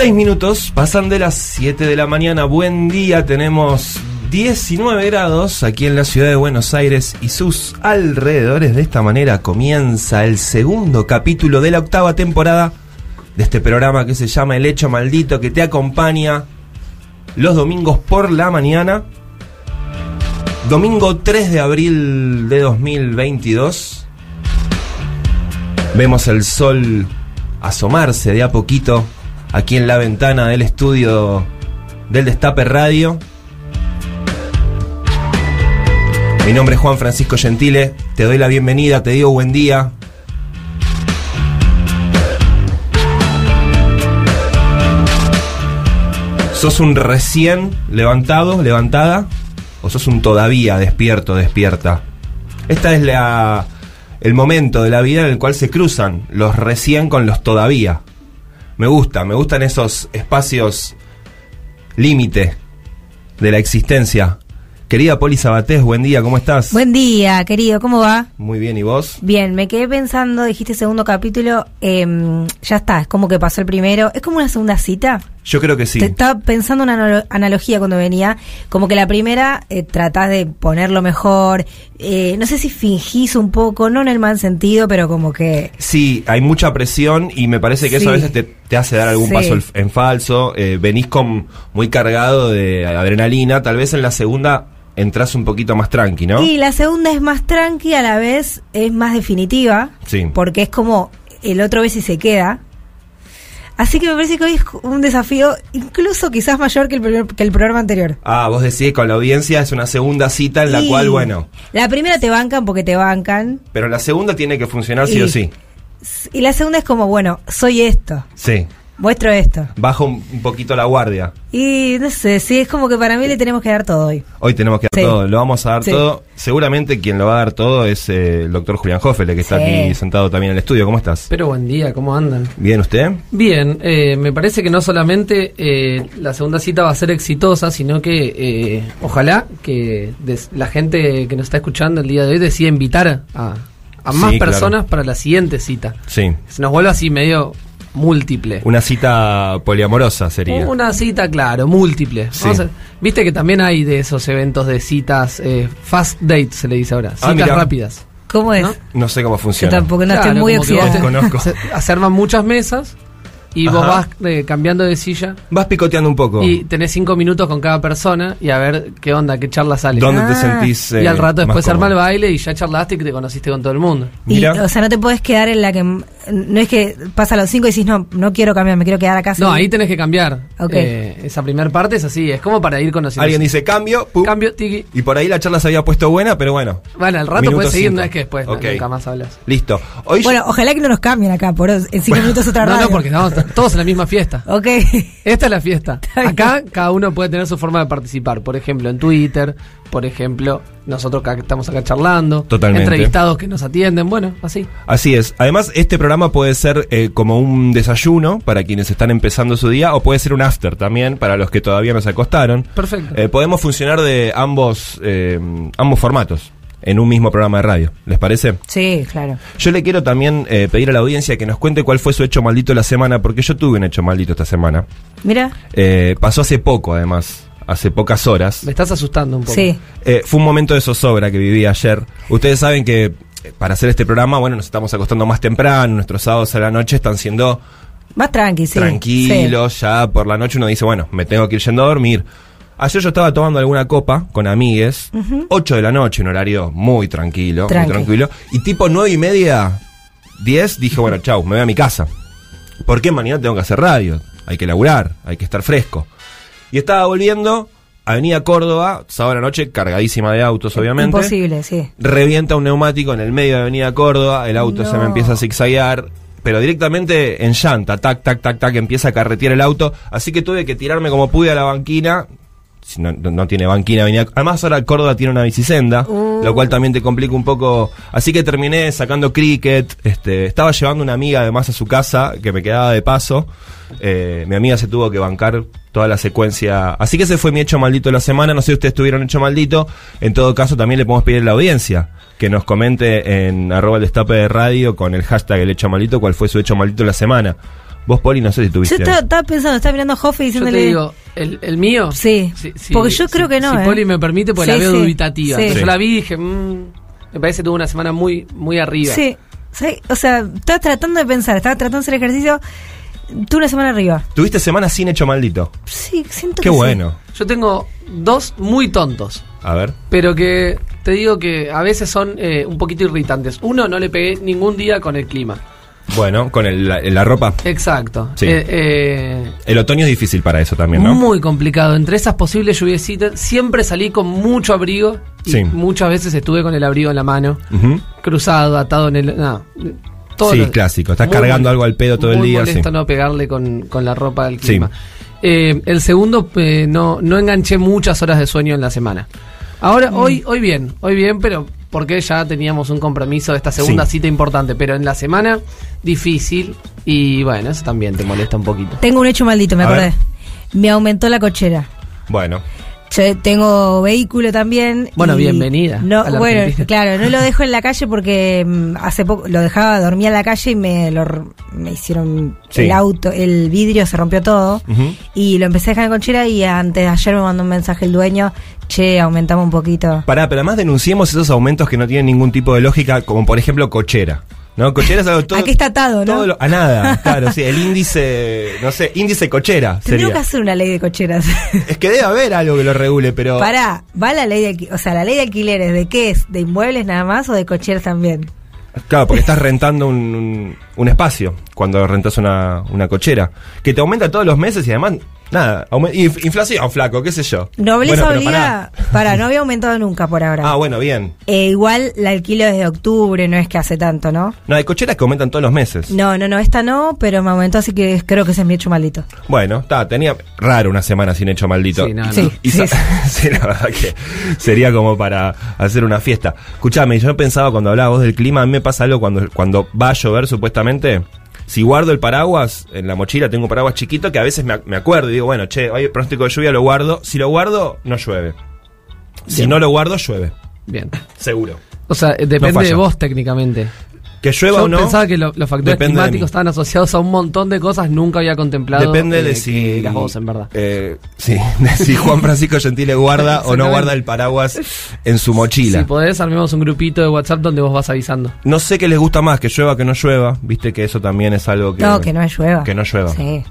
Seis minutos, pasan de las 7 de la mañana. Buen día, tenemos 19 grados aquí en la ciudad de Buenos Aires y sus alrededores. De esta manera comienza el segundo capítulo de la octava temporada de este programa que se llama El Hecho Maldito, que te acompaña los domingos por la mañana. Domingo 3 de abril de 2022. Vemos el sol asomarse de a poquito aquí en la ventana del estudio del Destape Radio. Mi nombre es Juan Francisco Gentile, te doy la bienvenida, te digo buen día. ¿Sos un recién levantado, levantada? ¿O sos un todavía despierto, despierta? Esta es la, el momento de la vida en el cual se cruzan los recién con los todavía. Me gusta, me gustan esos espacios límite de la existencia. Querida Poli Sabatés, buen día, ¿cómo estás? Buen día, querido, ¿cómo va? Muy bien, ¿y vos? Bien, me quedé pensando, dijiste segundo capítulo, em, ya está, es como que pasó el primero, es como una segunda cita. Yo creo que sí. Te estaba pensando una analo- analogía cuando venía, como que la primera eh, tratás de ponerlo mejor, eh, no sé si fingís un poco, no en el mal sentido, pero como que... Sí, hay mucha presión y me parece que eso a veces te, te hace dar algún Sí. paso en falso. eh, venís con muy cargado de adrenalina, tal vez en la segunda entras un poquito más tranqui, ¿no? Y la segunda es más tranqui, a la vez es más definitiva, Sí. porque es como el otro vez y se queda. Así que me parece que hoy es un desafío incluso quizás mayor que el, primer- que el programa anterior. Ah, vos decís con la audiencia es una segunda cita en la cual, bueno, La primera te bancan porque te bancan. pero la segunda tiene que funcionar sí Y- o sí. Y la segunda es como, bueno, soy esto, Sí. Muestro esto. Bajo un, un poquito la guardia. Y no sé, sí, es como que para mí le tenemos que dar todo hoy. Hoy tenemos que dar Sí. todo, lo vamos a dar Sí. todo. Seguramente quien lo va a dar todo es eh, el doctor Julián Hoffele, que está Sí. aquí sentado también en el estudio. ¿Cómo estás? Pero buen día, ¿cómo andan? ¿Bien usted? Bien, eh, me parece que no solamente eh, la segunda cita va a ser exitosa, sino que eh, ojalá que des- la gente que nos está escuchando el día de hoy decida invitar a, a más Sí, claro. personas para la siguiente cita. Sí. Se nos vuelve así medio múltiple. Una cita poliamorosa sería. Una cita, claro, múltiple. Sí. Vamos a- Viste que también hay de esos eventos de citas, eh, fast date se le dice ahora, Ah, citas mira. rápidas. ¿Cómo es? ¿No? No sé cómo Yo funciona. tampoco, no Claro, estoy muy Conozco. se, arman muchas mesas y vos vas eh, cambiando de silla Vas picoteando un poco. y tenés cinco minutos con cada persona y a ver qué onda, qué charla sale. ¿Dónde te Ah. sentís? y al eh, rato después se arma el baile y ya charlaste y te conociste con todo el mundo. Y, o sea, no te puedes quedar en la que. No es que pasa a los cinco y decís, no, no quiero cambiar, me quiero quedar acá. No, ahí tenés que cambiar. Ok. Eh, esa primera parte es así, es como para ir conociendo. Alguien dice cambio, pum, cambio, tiki. y por ahí la charla se había puesto buena, pero bueno. Bueno, al rato puedes seguir, cinco. no es que después no, nunca más hablas. Listo. Hoy Bueno, ojalá que no nos cambien acá, por en cinco minutos otra No, radio. no, porque estamos todos en la misma fiesta. Ok. Esta es la fiesta. Acá cada uno puede tener su forma de participar. Por ejemplo, en Twitter. Por ejemplo, nosotros acá, estamos acá charlando. Totalmente. Entrevistados que nos atienden. Bueno, así. Así es. Además, este programa puede ser eh, como un desayuno para quienes están empezando su día o puede ser un after también para los que todavía no se acostaron. Perfecto. Eh, podemos funcionar de ambos, eh, ambos formatos en un mismo programa de radio. ¿Les parece? Sí, claro. Yo le quiero también eh, pedir a la audiencia que nos cuente cuál fue su hecho maldito de la semana, porque yo tuve un hecho maldito esta semana. Mira, Eh, pasó hace poco, además, hace pocas horas. Me estás asustando un poco. sí. Eh, fue un momento de zozobra que viví ayer. Ustedes saben que eh, para hacer este programa, bueno, nos estamos acostando más temprano, nuestros sábados a la noche están siendo Más tranqui, sí. tranquilos, ya por la noche uno dice, bueno, me tengo que ir yendo a dormir. Ayer yo estaba tomando alguna copa con amigues, 8 de la noche, un horario muy tranquilo, Tranqui. muy tranquilo, y tipo nueve y media, 10, dije, bueno, chau, me voy a mi casa. Porque mañana tengo que hacer radio, hay que laburar, hay que estar fresco. Y estaba volviendo, Avenida Córdoba, sábado a la noche, cargadísima de autos, obviamente. Imposible, sí. Revienta un neumático en el medio de Avenida Córdoba, el auto se me empieza a zigzaguear, pero directamente en llanta, tac, tac, tac, tac, empieza a carretear el auto, así que tuve que tirarme como pude a la banquina. Si No, no- tiene banquina, Avenida- además ahora Córdoba tiene una bicisenda, Uh. lo cual también te complica un poco. Así que terminé sacando cricket, este, estaba llevando una amiga además a su casa que me quedaba de paso. Eh, mi amiga se tuvo que bancar toda la secuencia. Así que ese fue mi hecho maldito de la semana. No sé si ustedes tuvieron hecho maldito. En todo caso, también le podemos pedir a la audiencia que nos comente en arroba el destape de radio con el hashtag el hecho maldito cuál fue su hecho maldito de la semana. Vos, Poli, no sé si Yo tuviste. estaba, estaba pensando, estaba mirando a Joffe y Yo diciéndole. te digo, ¿el, el mío? Sí, porque yo creo que no, Si ¿eh? Poli me permite, pues Sí, la veo sí, dubitativa. sí. Yo la vi y dije, mm, me parece que tuvo una semana muy, muy arriba. Sí, sí, o sea, estaba tratando de pensar, estaba tratando de hacer ejercicio. Tú una semana arriba. Tuviste semana sin hecho maldito. Sí, siento Qué que sí. bueno. Yo tengo dos muy tontos. A ver. Pero que te digo que a veces son eh, un poquito irritantes. Uno, no le pegué ningún día con el clima. Bueno, con el- la, la ropa. Exacto. Sí. Eh, eh, El otoño es difícil para eso también, ¿no? Muy complicado. Entre esas posibles lluviecitas, siempre salí con mucho abrigo. Y Sí. muchas veces estuve con el abrigo en la mano, cruzado, atado en el. No, todo Sí, lo- clásico. Estás muy cargando algo al pedo todo el día, molesto sí. no pegarle con, con la ropa del clima. Eh, el segundo, no, no enganché muchas horas de sueño en la semana. Ahora, hoy, hoy bien, hoy bien, pero porque ya teníamos un compromiso de esta segunda Sí. cita importante. Pero en la semana, difícil. Y bueno, eso también te molesta un poquito. Tengo un hecho maldito, me A acordé. ver. Me aumentó la cochera. Bueno. Yo tengo vehículo también. Bueno, bienvenida No, a la bueno, Argentina. claro, no lo dejo en la calle porque mm, hace poco lo dejaba, dormía en la calle y me lo me hicieron Sí. el auto, el vidrio se rompió todo y lo empecé a dejar en cochera y antes de ayer me mandó un mensaje el dueño, che, aumentamos un poquito. Pará, pero además denunciemos esos aumentos que no tienen ningún tipo de lógica, como por ejemplo cochera. ¿No? Cochera es algo todo. ¿A qué está atado, no? todo lo- a nada, claro, sí. El índice, no sé, índice cochera sería. que hacer una ley de cocheras. Es que debe haber algo que lo regule, pero. Pará, va la ley de, o sea, la ley de alquileres, ¿de qué es? ¿De inmuebles nada más o de cocheras también? Claro, porque estás rentando un, un- un espacio cuando rentas una, una cochera. Que te aumenta todos los meses y además, nada. inflación, flaco, qué sé yo. Nobleza Bueno, obliga, pará. para, no había aumentado nunca por ahora. Ah, bueno, bien. Eh, igual la alquilo desde octubre, no es que hace tanto, ¿no? No, hay cocheras que aumentan todos los meses. No, no, no, esta no, pero me aumentó, así que creo que ese es mi hecho maldito. Bueno, está, tenía raro una semana sin hecho maldito. Sí, no, no. Sí. Y sí, la verdad que sería como para hacer una fiesta. Escuchame, yo pensaba cuando hablaba vos del clima, a mí me pasa algo cuando, cuando va a llover supuestamente. Si guardo el paraguas, en la mochila tengo un paraguas chiquito que a veces me, me acuerdo y digo, bueno, che, el pronóstico de lluvia lo guardo. Si lo guardo, no llueve. Si Bien. no lo guardo, llueve. Bien. Seguro. O sea, eh, depende de vos técnicamente. Que llueva Yo o no. pensaba que lo- los factores climáticos estaban asociados a un montón de cosas, nunca había contemplado. Depende eh, de si. eras vos, en verdad. eh, sí, de si Juan Francisco Gentile guarda o no guarda el paraguas en su mochila. Si podés, armemos un grupito de WhatsApp donde vos vas avisando. No sé qué les gusta más, que llueva que no llueva. Viste que eso también es algo que. no, que no llueva. Que no llueva. Sí.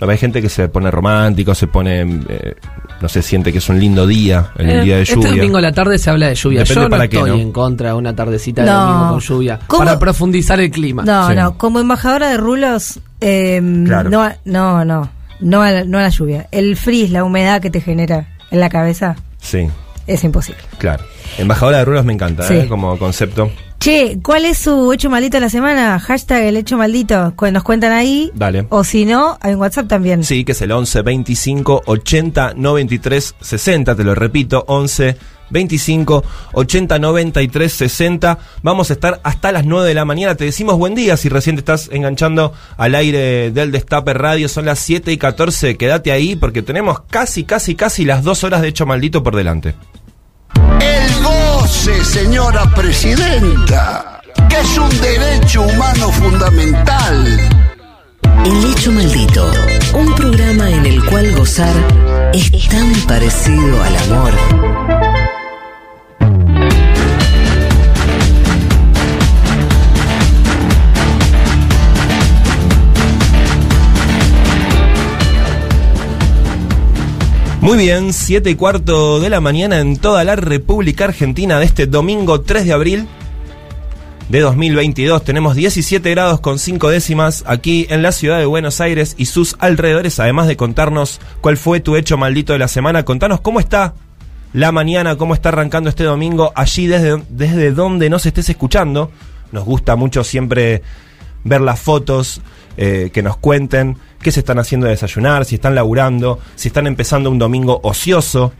Hay gente que se pone romántico, se pone. eh, no sé, siente que es un lindo día, el Eh, día de este lluvia. domingo a la tarde se habla de lluvia. Depende Yo no para qué, estoy ¿no? en contra de una tardecita de No. domingo con lluvia. ¿Cómo? Para profundizar el clima. No, Sí. no, como embajadora de rulos, eh, Claro. no, a- no, no, no a, la, no a la lluvia. El frizz, la humedad que te genera en la cabeza, Sí, es imposible. claro. Embajadora de rulos me encanta, Sí. ¿eh? Como concepto. Che, ¿cuál es su hecho maldito de la semana? Hashtag el hecho maldito. Nos cuentan ahí. Dale. O si no, hay un WhatsApp también. Sí, que es el 11 25 80 93 60. Te lo repito, 11 25 80 93 60. Vamos a estar hasta las 9 de la mañana. Te decimos buen día si recién te estás enganchando al aire del Destape Radio. Son las 7 y 14. Quédate ahí porque tenemos casi, casi, casi las dos horas de hecho maldito por delante. El goce, señora presidenta, que es un derecho humano fundamental. El hecho maldito, un programa en el cual gozar es tan parecido al amor. Muy bien, 7 y cuarto de la mañana en toda la República Argentina de este domingo 3 de abril de 2022. Tenemos 17 grados con 5 décimas aquí en la ciudad de Buenos Aires y sus alrededores. Además de contarnos cuál fue tu hecho maldito de la semana, contanos cómo está la mañana, cómo está arrancando este domingo allí desde, desde donde nos estés escuchando. Nos gusta mucho siempre ver las fotos, eh, que nos cuenten qué se están haciendo de desayunar, si están laburando, si están empezando un domingo ocioso,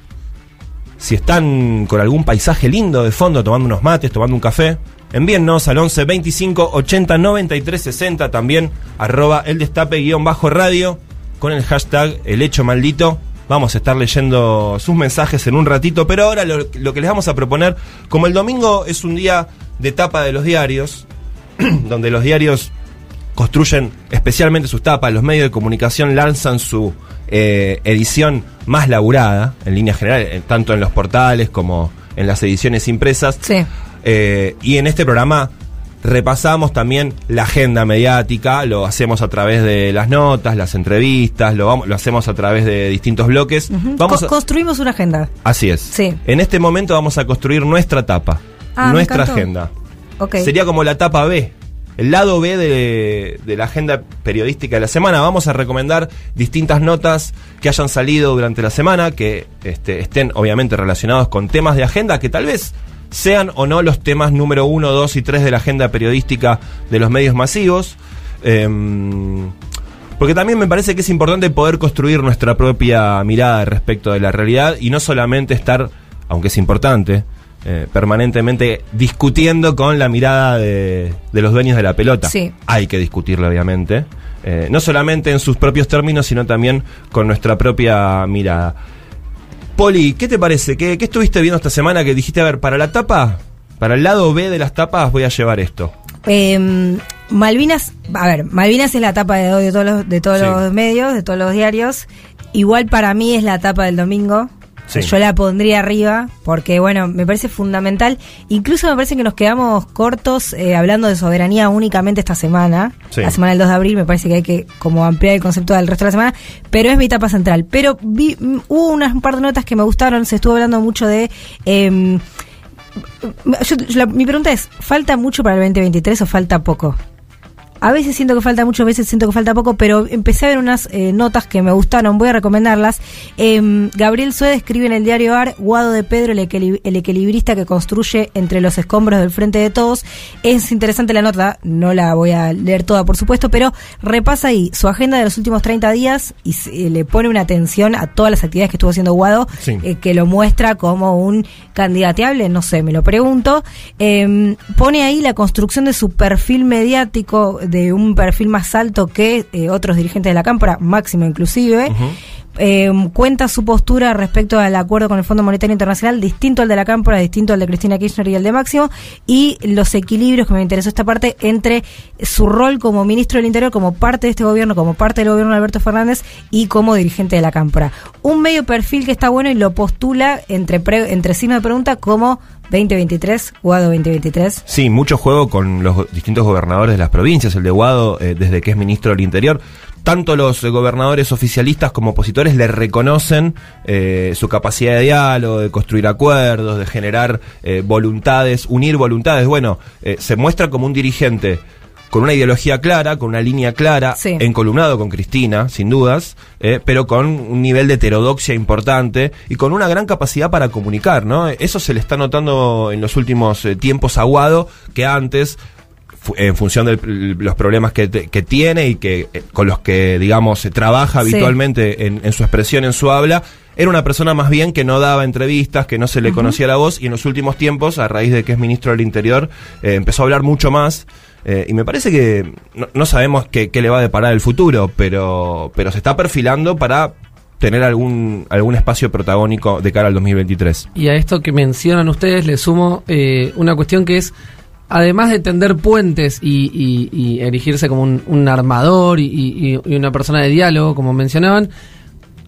si están con algún paisaje lindo de fondo, tomando unos mates, tomando un café. Envíennos al 11 25 80 93 60 también arroba el destape guion bajo radio con el hashtag el hecho maldito. Vamos a estar leyendo sus mensajes en un ratito, pero ahora lo, lo que les vamos a proponer, como el domingo es un día de tapa de los diarios, donde los diarios construyen especialmente sus tapas, los medios de comunicación lanzan su eh, edición más laburada, en línea general, tanto en los portales como en las ediciones impresas. Sí. Eh, y en este programa repasamos también la agenda mediática, lo hacemos a través de las notas, las entrevistas, lo, vamos- lo hacemos a través de distintos bloques. Vamos Co- a- construimos una agenda. Así es. Sí. En este momento vamos a construir nuestra tapa, Ah, nuestra agenda. Sería como la tapa B, el lado B de, la agenda periodística de la semana. Vamos a recomendar distintas notas que hayan salido durante la semana, que este, estén obviamente relacionados con temas de agenda que tal vez sean o no los temas número uno, dos y tres de la agenda periodística de los medios masivos. Em, porque también me parece que es importante poder construir nuestra propia mirada respecto de la realidad y no solamente estar, aunque es importante, eh, permanentemente discutiendo con la mirada de, de los dueños de la pelota. Sí. Hay que discutirlo, obviamente. Eh, no solamente en sus propios términos, sino también con nuestra propia mirada. Poli, ¿qué te parece? ¿Qué, qué estuviste viendo esta semana que dijiste, a ver, para la tapa, para el lado B de las tapas voy a llevar esto? Eh, Malvinas, a ver, Malvinas es la tapa de todos los, de todos Sí. los medios, de todos los diarios. Igual para mí es la tapa del domingo. Sí. Yo la pondría arriba porque, bueno, me parece fundamental. Incluso me parece que nos quedamos cortos eh, hablando de soberanía únicamente esta semana. Sí. La semana del 2 de abril me parece que hay que como ampliar el concepto del resto de la semana. Pero es mi etapa central. Pero vi, mm, hubo unas un par de notas que me gustaron. Se estuvo hablando mucho de... yo- yo la- mi pregunta es, ¿falta mucho para el 2023 o falta poco? A veces siento que falta mucho, a veces siento que falta poco, pero empecé a ver unas eh, notas que me gustaron, voy a recomendarlas. Em, Gabriel Sued escribe en el diario AR, Guado de Pedro, el, equili- el equilibrista que construye entre los escombros del frente de todos. Es interesante la nota, no la voy a leer toda, por supuesto, pero repasa ahí su agenda de los últimos 30 días y se- le pone una atención a todas las actividades que estuvo haciendo Guado, Sí. eh, que lo muestra como un candidateable, no sé, me lo pregunto. Eh, pone ahí la construcción de su perfil mediático, de un perfil más alto que eh, otros dirigentes de la Cámara, máximo inclusive. Eh, cuenta su postura respecto al acuerdo con el Fondo Monetario Internacional, distinto al de la Cámpora, distinto al de Cristina Kirchner y el de Máximo, y los equilibrios, que me interesó esta parte, entre su rol como ministro del Interior, como parte de este gobierno, como parte del gobierno de Alberto Fernández y como dirigente de la Cámpora. Un medio perfil que está bueno y lo postula entre, pre- entre signos de pregunta como 2023, Guado 2023. Sí, mucho juego con los distintos gobernadores de las provincias. El de Guado, eh, desde que es ministro del Interior, tanto los gobernadores oficialistas como opositores le reconocen eh, su capacidad de diálogo, de construir acuerdos, de generar eh, voluntades, unir voluntades. Bueno, eh, se muestra como un dirigente con una ideología clara, con una línea clara, Sí. encolumnado con Cristina, sin dudas, eh, pero con un nivel de heterodoxia importante y con una gran capacidad para comunicar, ¿no? Eso se le está notando en los últimos eh, tiempos a Guado, que antes, en función de los problemas que, te- que tiene y que eh, con los que, digamos, se trabaja Sí. habitualmente en, en su expresión, en su habla, era una persona más bien que no daba entrevistas, que no se le conocía la voz y en los últimos tiempos, a raíz de que es ministro del Interior, eh, empezó a hablar mucho más. eh, y me parece que no, no sabemos qué, qué le va a deparar el futuro, pero, pero se está perfilando para tener algún, algún espacio protagónico de cara al 2023. Y a esto que mencionan ustedes le sumo eh, una cuestión que es, además de tender puentes y, y- y erigirse como un, un armador y, una persona de diálogo, como mencionaban,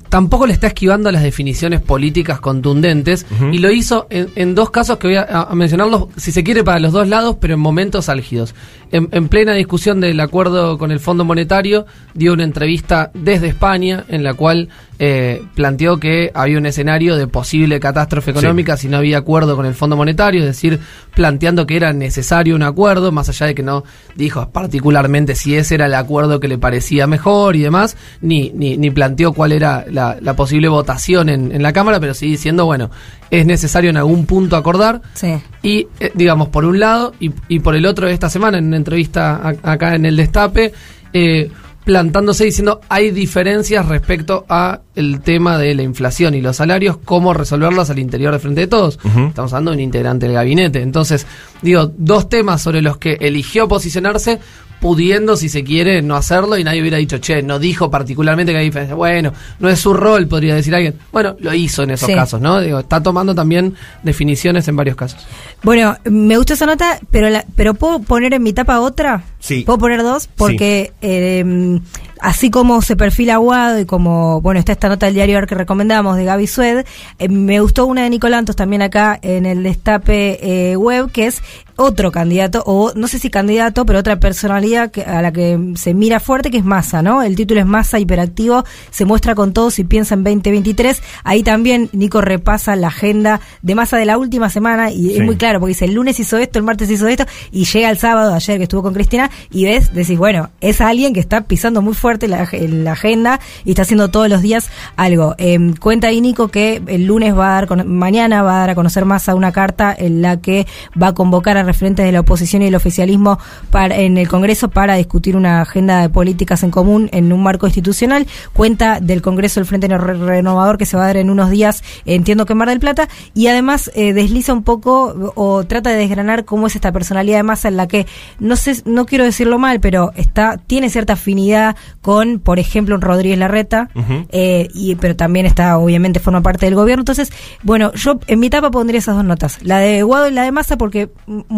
tampoco le está esquivando a las definiciones políticas contundentes y lo hizo en, en dos casos que voy a, a mencionarlos, si se quiere, para los dos lados, pero en momentos álgidos. En, en plena discusión del acuerdo con el Fondo Monetario, dio una entrevista desde España en la cual eh, planteó que había un escenario de posible catástrofe económica si no había acuerdo con el Fondo Monetario, es decir, planteando que era necesario un acuerdo, más allá de que no dijo particularmente si ese era el acuerdo que le parecía mejor y demás, ni, ni, ni planteó cuál era la, la posible votación en, en la Cámara, pero sí diciendo, bueno, es necesario en algún punto acordar. Sí. Y, eh, digamos, por un lado, y, y por el otro, esta semana, en una entrevista a- acá en el Destape, eh, plantándose diciendo hay diferencias respecto a el tema de la inflación y los salarios, cómo resolverlas al interior de frente de todos. Estamos hablando de un integrante del gabinete. Entonces, digo, dos temas sobre los que eligió posicionarse pudiendo, si se quiere, no hacerlo y nadie hubiera dicho, che, no dijo particularmente que hay diferencia. Bueno, no es su rol, podría decir alguien. Bueno, lo hizo en esos Sí. casos, ¿no? Digo, está tomando también definiciones en varios casos. Bueno, me gustó esa nota, pero la, pero puedo poner en mi tapa otra. Sí. Puedo poner dos porque eh, así como se perfila Aguado y como bueno está esta nota del diario AR que recomendamos de Gaby Sued, eh, me gustó una de Nicolantos también acá en el destape eh, web que es otro candidato o no sé si candidato pero otra personalidad que, a la que se mira fuerte que es Massa, ¿no? El título es Massa hiperactivo, se muestra con todos y piensa en 2023. Ahí también Nico repasa la agenda de Massa de la última semana y Sí. es muy claro porque dice el lunes hizo esto, el martes hizo esto y llega el sábado, ayer que estuvo con Cristina y ves, decís, bueno, es alguien que está pisando muy fuerte la, en la agenda y está haciendo todos los días algo. Eh, cuenta ahí Nico que el lunes va a dar, con- mañana va a dar a conocer Massa una carta en la que va a convocar a referentes de la oposición y el oficialismo para, en el Congreso para discutir una agenda de políticas en común en un marco institucional. Cuenta del Congreso del Frente Re- Renovador que se va a dar en unos días, entiendo que en Mar del Plata, y además eh, desliza un poco o trata de desgranar cómo es esta personalidad de masa en la que, no sé, no quiero decirlo mal, pero está, tiene cierta afinidad con, por ejemplo, un Rodríguez Larreta, eh, y, pero también está, obviamente, forma parte del gobierno. Entonces, bueno, yo en mi tapa pondría esas dos notas, la de Guado y la de Massa, porque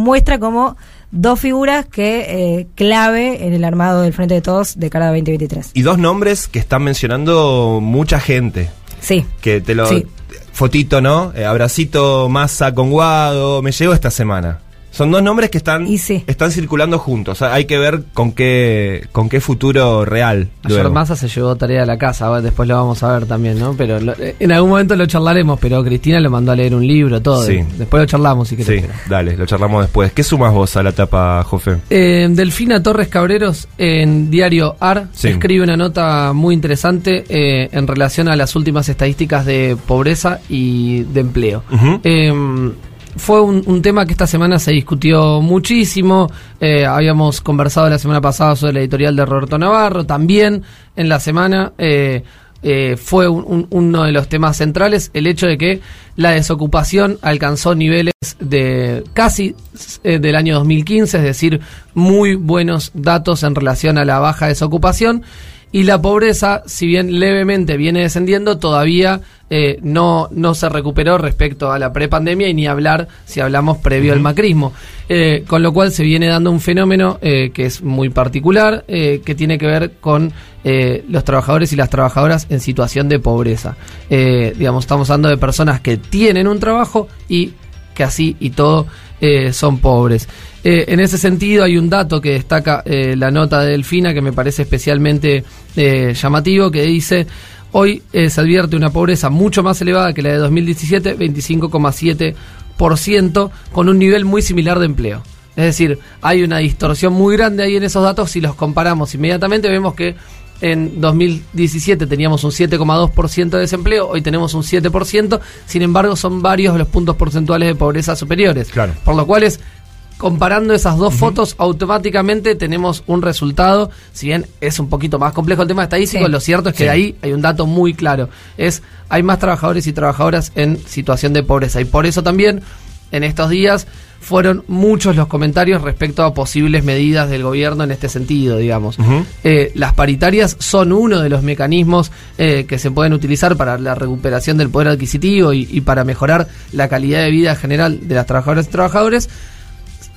muestra como dos figuras que eh, clave en el armado del Frente de Todos de cara a 2023. Y dos nombres que están mencionando mucha gente. Sí. Que te lo. Sí. Fotito, ¿no? Eh, abracito, masa con guado. Me llegó esta semana. Son dos nombres que están, Y sí. están circulando juntos. O sea, hay que ver con qué, con qué futuro real. Ayer luego. Massa se llevó tarea a la casa, después lo vamos a ver también, ¿no? Pero lo- eh, en algún momento lo charlaremos, pero Cristina lo mandó a leer un libro, todo. Sí. Después lo charlamos si querés. Sí, dale, lo charlamos después. ¿Qué sumas vos a la tapa, Jofe? Eh, Delfina Torres Cabreros en Diario AR Sí. escribe una nota muy interesante eh, en relación a las últimas estadísticas de pobreza y de empleo. Eh, fue un, un tema que esta semana se discutió muchísimo. Eh, habíamos conversado la semana pasada sobre la editorial de Roberto Navarro. También en la semana eh, eh, fue un- un- uno de los temas centrales el hecho de que la desocupación alcanzó niveles de casi del año 2015, es decir, muy buenos datos en relación a la baja desocupación. Y la pobreza, si bien levemente viene descendiendo, todavía eh, no, no se recuperó respecto a la prepandemia y ni hablar si hablamos previo al macrismo. Eh, con lo cual se viene dando un fenómeno eh, que es muy particular, que tiene que ver con los trabajadores y las trabajadoras en situación de pobreza. Digamos, estamos hablando de personas que tienen un trabajo y que así y todo eh, son pobres. Eh, en ese sentido hay un dato que destaca eh, la nota de Delfina que me parece especialmente llamativo, que dice, hoy eh, se advierte una pobreza mucho más elevada que la de 2017, 25,7%, con un nivel muy similar de empleo. Es decir, hay una distorsión muy grande ahí en esos datos, si los comparamos inmediatamente vemos que en 2017 teníamos un 7,2% de desempleo, hoy tenemos un 7%, sin embargo son varios los puntos porcentuales de pobreza superiores. Claro. Por lo cual es, comparando esas dos fotos, automáticamente tenemos un resultado, si bien es un poquito más complejo el tema estadístico, Sí. lo cierto es que Sí. de ahí hay un dato muy claro, es hay más trabajadores y trabajadoras en situación de pobreza y por eso también en estos días fueron muchos los comentarios respecto a posibles medidas del gobierno en este sentido, digamos. Eh, las paritarias son uno de los mecanismos eh, que se pueden utilizar para la recuperación del poder adquisitivo y, y para mejorar la calidad de vida general de las trabajadoras y trabajadores,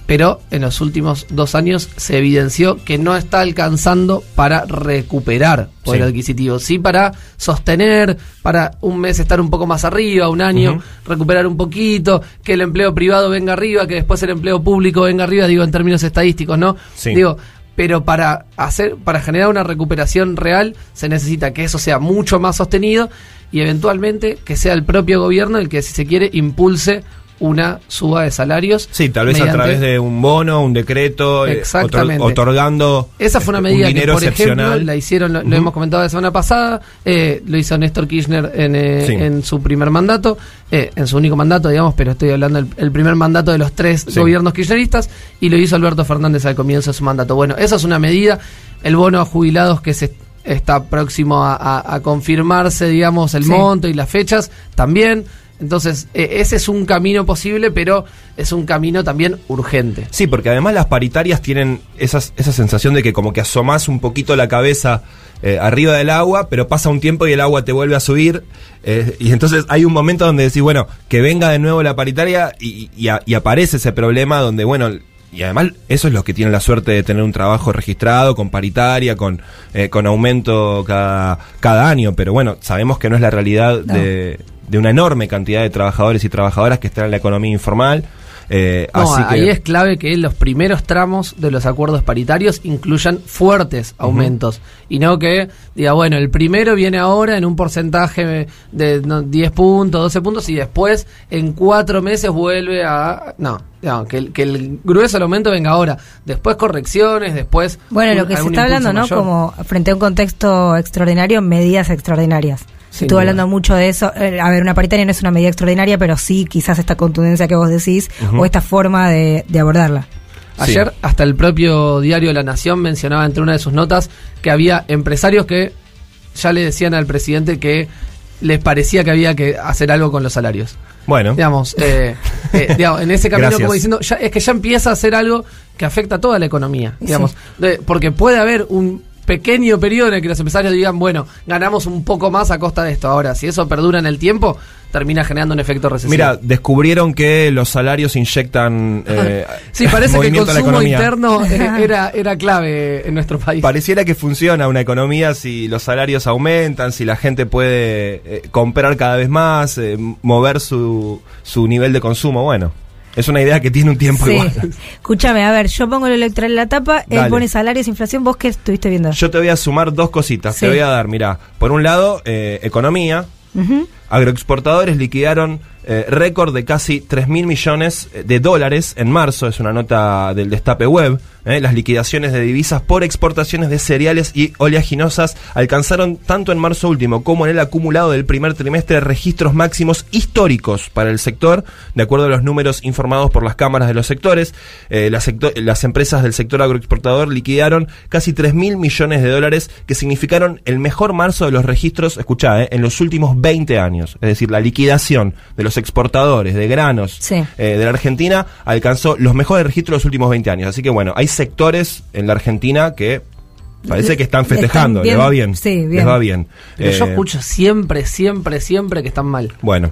pero en los últimos dos años se evidenció que no está alcanzando para recuperar poder Sí. adquisitivo, sí para sostener, para un mes estar un poco más arriba, un año recuperar un poquito, que el empleo privado venga arriba, que después el empleo público venga arriba, digo en términos estadísticos, ¿no? Sí. Digo, pero para hacer para generar una recuperación real se necesita que eso sea mucho más sostenido y eventualmente que sea el propio gobierno el que si se quiere impulse una suba de salarios. Sí, tal vez a través de un bono, un decreto, eh, Exactamente. otor- otorgando Esa fue una este, medida un que, por ejemplo, la hicieron, lo, lo hemos comentado la semana pasada, eh, lo hizo Néstor Kirchner en, eh, Sí. en su primer mandato, eh, en su único mandato, digamos, pero estoy hablando del el primer mandato de los tres Sí. gobiernos kirchneristas, y lo hizo Alberto Fernández al comienzo de su mandato. Bueno, esa es una medida, el bono a jubilados que se está próximo a, a- a confirmarse, digamos, el Sí. monto y las fechas, también. Entonces, eh, ese es un camino posible, pero es un camino también urgente. Sí, porque además las paritarias tienen esas, esa sensación de que como que asomás un poquito la cabeza eh, arriba del agua, pero pasa un tiempo y el agua te vuelve a subir. eh, y entonces hay un momento donde decís, bueno, que venga de nuevo la paritaria y, y a- y aparece ese problema donde, bueno, y además eso es lo que tiene la suerte de tener un trabajo registrado, con paritaria, con, eh, con aumento cada, cada año, pero bueno, sabemos que no es la realidad No. de, de una enorme cantidad de trabajadores y trabajadoras que están en la economía informal. Eh, No, así ahí que, es clave que los primeros tramos de los acuerdos paritarios incluyan fuertes aumentos y no que diga, bueno, el primero viene ahora en un porcentaje de no, 10 puntos, 12 puntos y después en cuatro meses vuelve a... No, no, que, el, que el grueso del aumento venga ahora, después correcciones, después... Bueno, un- lo que se está hablando, ¿no? Como frente a un contexto extraordinario, medidas extraordinarias. Sin estuvo duda. hablando mucho de eso. Eh, a ver, una paritaria no es una medida extraordinaria, pero sí quizás esta contundencia que vos decís o esta forma de, de abordarla. Ayer Sí. hasta el propio diario La Nación mencionaba entre una de sus notas que había empresarios que ya le decían al presidente que les parecía que había que hacer algo con los salarios. bueno. Digamos, eh, eh, digamos, en ese camino Gracias. como diciendo, ya, es que ya empieza a hacer algo que afecta a toda la economía, digamos, De- porque puede haber un pequeño periodo en el que los empresarios digan, bueno, ganamos un poco más a costa de esto. Ahora, si eso perdura en el tiempo, termina generando un efecto recesivo. Mira, descubrieron que los salarios inyectan. eh, sí, parece que el consumo interno eh, era, era clave en nuestro país. Pareciera que funciona una economía si los salarios aumentan, si la gente puede eh, comprar cada vez más, eh, mover su, su nivel de consumo. Bueno, es una idea que tiene un tiempo Sí. igual. Escúchame, a ver, yo pongo lo electoral en la tapa, él Dale. pone salarios, inflación, ¿vos qué estuviste viendo? Yo te voy a sumar dos cositas. Sí. Te voy a dar, mira, por un lado, eh, economía. Agroexportadores liquidaron eh, récord de casi 3 mil millones de dólares en marzo, es una nota del Destape Web. Eh, las liquidaciones de divisas por exportaciones de cereales y oleaginosas alcanzaron tanto en marzo último como en el acumulado del primer trimestre registros máximos históricos para el sector, de acuerdo a los números informados por las cámaras de los sectores. eh, las, empresas del sector agroexportador liquidaron casi 3 mil millones de dólares, que significaron el mejor marzo de los registros, escuchá, eh, en los últimos 20 años. Es decir, la liquidación de los exportadores de granos Sí. eh, de la Argentina alcanzó los mejores registros de los últimos 20 años. Así que bueno, hay sectores en la Argentina que parece que están Están festejando, bien, le va bien. sí, bien. Les va bien. Pero yo Eh, escucho siempre, siempre, siempre que están mal. Bueno,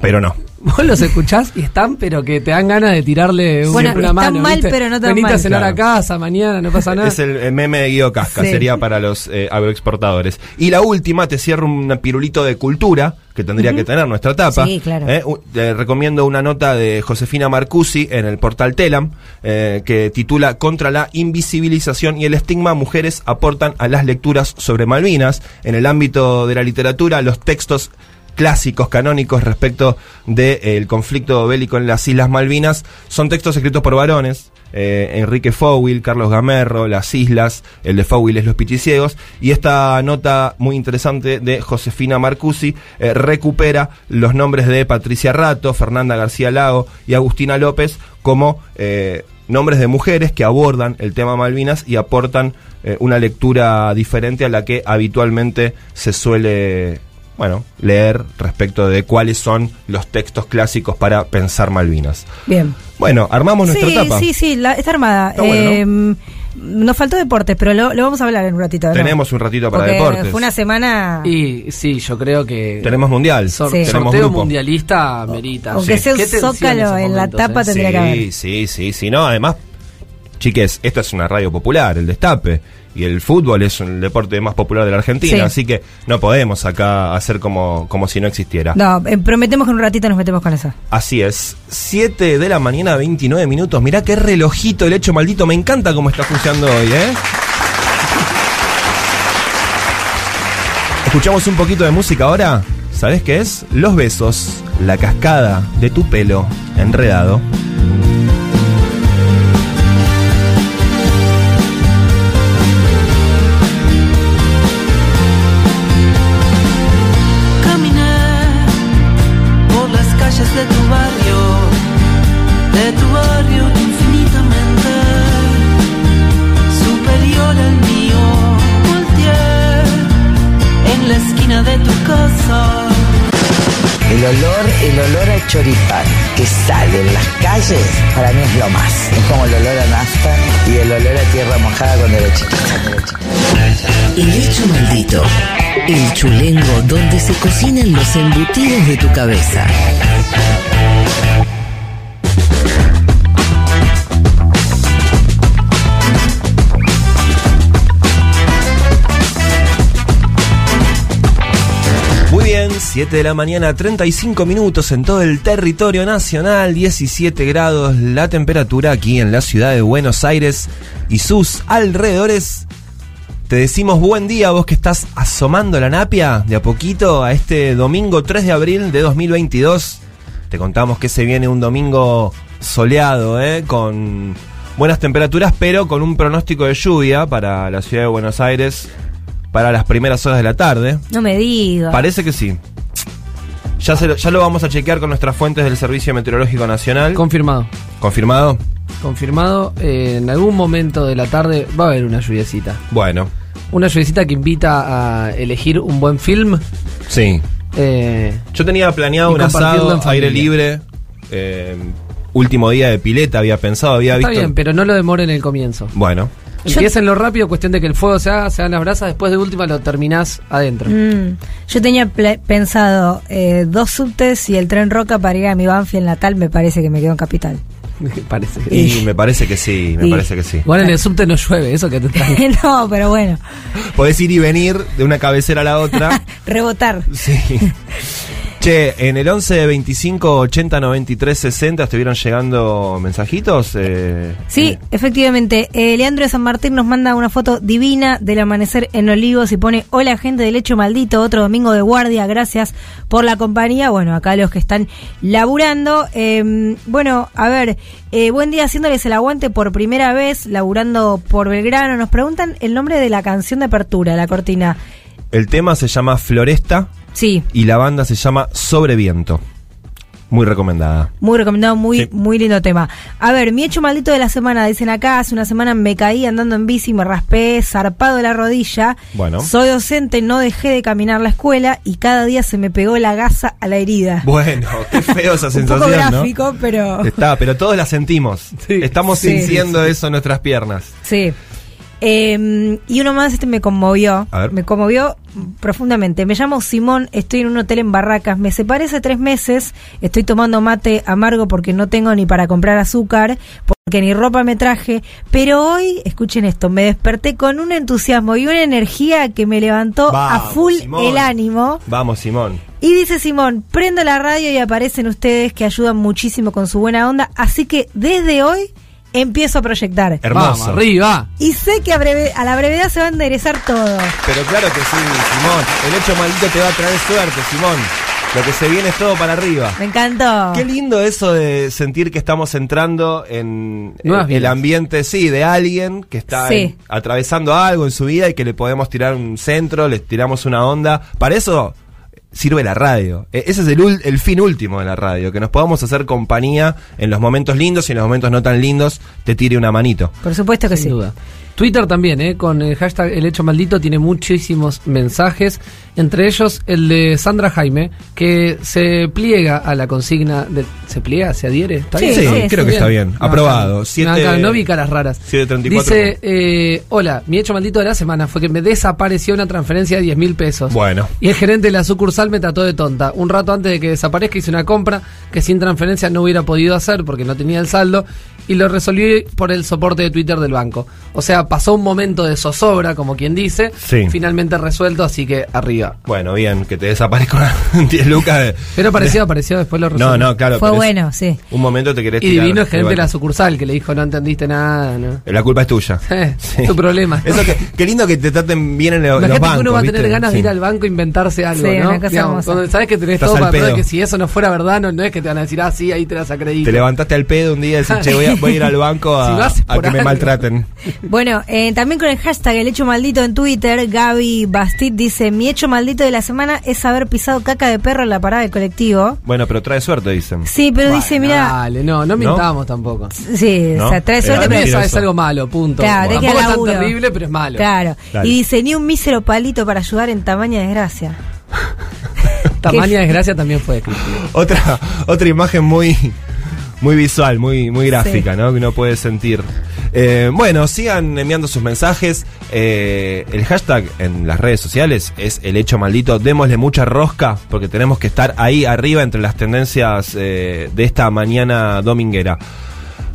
pero no. Vos los escuchás y están, pero que te dan ganas de tirarle un- Bueno, una están mano. mal, ¿viste? pero no tan Venite mal. a cenar Claro. a casa mañana, no pasa nada. Es el meme de Guido Casca, Sí. sería para los eh, agroexportadores. Y la última, te cierro un pirulito de cultura que tendría que tener nuestra tapa. Sí, claro. Eh, te recomiendo una nota de Josefina Marcusi en el portal Telam, eh, que titula Contra la invisibilización y el estigma, mujeres aportan a las lecturas sobre Malvinas. En el ámbito de la literatura, los textos clásicos canónicos respecto del conflicto bélico en las Islas Malvinas son textos escritos por varones. eh, Enrique Fowil, Carlos Gamerro, Las Islas, el de Fowil es Los Pichiciegos, y esta nota muy interesante de Josefina Marcusi eh, recupera los nombres de Patricia Rato, Fernanda García Lago y Agustina López como eh, nombres de mujeres que abordan el tema Malvinas y aportan una lectura diferente a la que habitualmente se suele bueno, leer respecto de cuáles son los textos clásicos para pensar Malvinas. Bien. Bueno, armamos nuestra Sí, etapa. sí, sí, la- está armada. Está bueno, Eh, Nos faltó deportes, pero lo, lo vamos a hablar en un ratito. ¿no? Tenemos un ratito para Porque deportes. Fue una semana. Y sí, yo creo que. Tenemos mundial. sor- Sí. Tenemos sorteo grupo. mundialista merita. Aunque Sí. sea un zócalo esos en la tapa, ¿eh? tendría que haber. Sí, sí, sí, sí. No, además, chiques, esta es una radio popular, el destape. Y el fútbol es el deporte más popular de la Argentina. Sí. Así que no podemos acá hacer como, como si no existiera. No, eh, prometemos que en un ratito nos metemos con eso. Así es. 7 de la mañana, 29 minutos. Mirá qué relojito el hecho maldito. Me encanta cómo está funcionando hoy, ¿eh? Escuchamos un poquito de música ahora. ¿Sabes qué es? Los besos, la cascada de tu pelo enredado. A choripán que sale en las calles, para mí es lo más. Es como el olor a nafta y el olor a tierra mojada cuando era chiquita. El hecho maldito. El chulengo donde se cocinan los embutidos de tu cabeza. 7 de la mañana, 35 minutos en todo el territorio nacional, 17 grados la temperatura aquí en la ciudad de Buenos Aires y sus alrededores. Te decimos buen día, vos que estás asomando la napia de a poquito a este domingo 3 de abril de 2022. Te contamos que se viene un domingo soleado, ¿eh? con buenas temperaturas, pero con un pronóstico de lluvia para la ciudad de Buenos Aires para las primeras horas de la tarde. No me digas. Parece que sí. Ya, se lo, ya lo vamos a chequear con nuestras fuentes del Servicio Meteorológico Nacional. Confirmado. ¿Confirmado? Confirmado. eh, en algún momento de la tarde va a haber una lluviecita. Bueno, Una lluviecita que invita a elegir un buen film. sí. Eh, Yo tenía planeado Y un compartirlo asado en aire libre. eh, último día de pileta, había pensado, había está visto. bien, pero no lo demoren en el comienzo. Bueno, Empiecen lo rápido, cuestión de que el fuego se haga, se hagan las brasas, después de última lo terminás adentro. Mm, yo tenía pensado eh, dos subtes y el tren Roca para ir a mi Banfield natal, me parece que me quedo en Capital. Me parece. que- y me parece que sí, me Y- parece que sí. Igual en el subte no llueve, eso que te trae. no, pero bueno, Podés ir y venir de una cabecera a la otra. rebotar. Sí. Che, en el 11 25 80 93 60 estuvieron llegando mensajitos. Eh, Sí, eh, efectivamente. Eh, Leandro de San Martín nos manda una foto divina del amanecer en Olivos y pone, hola gente del hecho maldito, otro domingo de guardia, gracias por la compañía. Bueno, acá los que están laburando. Eh, bueno, a ver, buen día haciéndoles el aguante por primera vez, laburando por Belgrano. Nos preguntan el nombre de la canción de apertura, la cortina. el tema se llama Floresta Sí, y la banda se llama Sobreviento. Muy recomendada. Muy recomendado, muy, Sí. muy lindo tema. A ver, mi hecho maldito de la semana, dicen acá, hace una semana me caí andando en bici, me raspé zarpado de la rodilla. Bueno. Soy docente, no dejé de caminar la escuela y cada día se me pegó la gasa a la herida. Bueno, qué feo esa Un sensación, poco ¿no? gráfico, pero... Está, pero todos la sentimos. Sí. Estamos Sí. sintiendo eso en nuestras piernas. Sí. Eh, y uno más, este me conmovió. A ver. Me conmovió profundamente. Me llamo Simón, estoy en un hotel en Barracas. Me separé hace tres meses. Estoy tomando mate amargo porque no tengo ni para comprar azúcar, porque ni ropa me traje. Pero hoy, escuchen esto, me desperté con un entusiasmo y una energía que me levantó a full Simón. el ánimo. Vamos, Simón. Y dice Simón, prendo la radio y aparecen ustedes que ayudan muchísimo con su buena onda. Así que desde hoy empiezo a proyectar. Hermoso. Vamos, arriba. Y sé que a, breve- a la brevedad se va a enderezar todo. Pero claro que sí, Simón. El hecho maldito te va a traer suerte, Simón. Lo que se viene es todo para arriba. Me encantó. Qué lindo eso de sentir que estamos entrando en Nuevas el, ambiente, sí, de alguien que está Sí. en- atravesando algo en su vida y que le podemos tirar un centro, le tiramos una onda. Para eso sirve la radio. E- Ese es el, ul- el fin último de la radio, que nos podamos hacer compañía en los momentos lindos y en los momentos no tan lindos, te tire una manito. Por supuesto que Sin sí. duda. Twitter también, ¿eh? con el hashtag El Hecho Maldito, tiene muchísimos mensajes, entre ellos el de Sandra Jaime, que se pliega a la consigna, de, ¿se pliega? ¿Se adhiere? ¿Está Sí, bien? sí, ¿no? sí. creo que está bien. No, Aprobado. Siete- acá no vi caras raras. 734. Dice, eh, hola, mi hecho maldito de la semana fue que me desapareció una transferencia de 10 mil pesos. Bueno. Y el gerente de la sucursal me trató de tonta. Un rato antes de que desaparezca hice una compra que sin transferencia no hubiera podido hacer porque no tenía el saldo y lo resolví por el soporte de Twitter del banco. O sea, pasó un momento de zozobra, como quien dice, Sí. finalmente resuelto, así que arriba. Bueno, bien, que te desaparezca una 10 lucas de... Pero apareció, apareció, después lo No, resolví. no, claro. Fue bueno, sí. Un momento te querés Y tirar divino el gerente de la sucursal que le dijo, no entendiste nada, ¿no? La culpa es tuya. Eh, Sí. Tu problema. Eso que, qué lindo que te traten bien en lo- los Imagínate bancos. que uno va a tener ¿viste? ganas de ir al banco a inventarse algo, Sí, ¿no? una cosa Digamos, cuando sabes que tenés Estás todo para que si eso no fuera verdad, no, no es que te van a decir, ah, sí, ahí te das acredito. Te levantaste al pedo un día y decís, che, voy a, voy a ir al banco a, que me maltraten. Bueno, eh, también con el hashtag El Hecho Maldito en Twitter, Gaby Bastit dice, mi hecho maldito de la semana es haber pisado caca de perro en la parada del colectivo. Bueno, pero trae suerte, dicen. Sí, pero Bueno, dice, mira, Dale, no, no mintamos tampoco. sí, ¿No? o sea, trae suerte, pero... es algo malo, punto. Claro, Tampoco es tan terrible, pero es malo. Claro. Dale. Y dice, ni un mísero palito para ayudar en tamaña desgracia. Tamaña desgracia también fue descriptiva. Otra, otra imagen muy, muy visual, muy, muy gráfica, ¿no? Que uno puede sentir. Eh, bueno, sigan enviando sus mensajes. Eh, el hashtag en las redes sociales es el hecho maldito. Démosle mucha rosca porque tenemos que estar ahí arriba entre las tendencias eh, de esta mañana dominguera.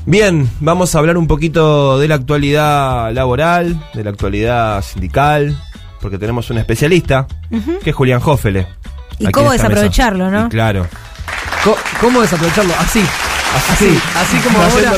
Bien, vamos a hablar un poquito de la actualidad laboral, de la actualidad sindical, porque tenemos un especialista, que es Julián Jófele. Y cómo esta mesa. desaprovecharlo, ¿no? Y claro. ¿Cómo desaprovecharlo? Así. Así, así como ahora.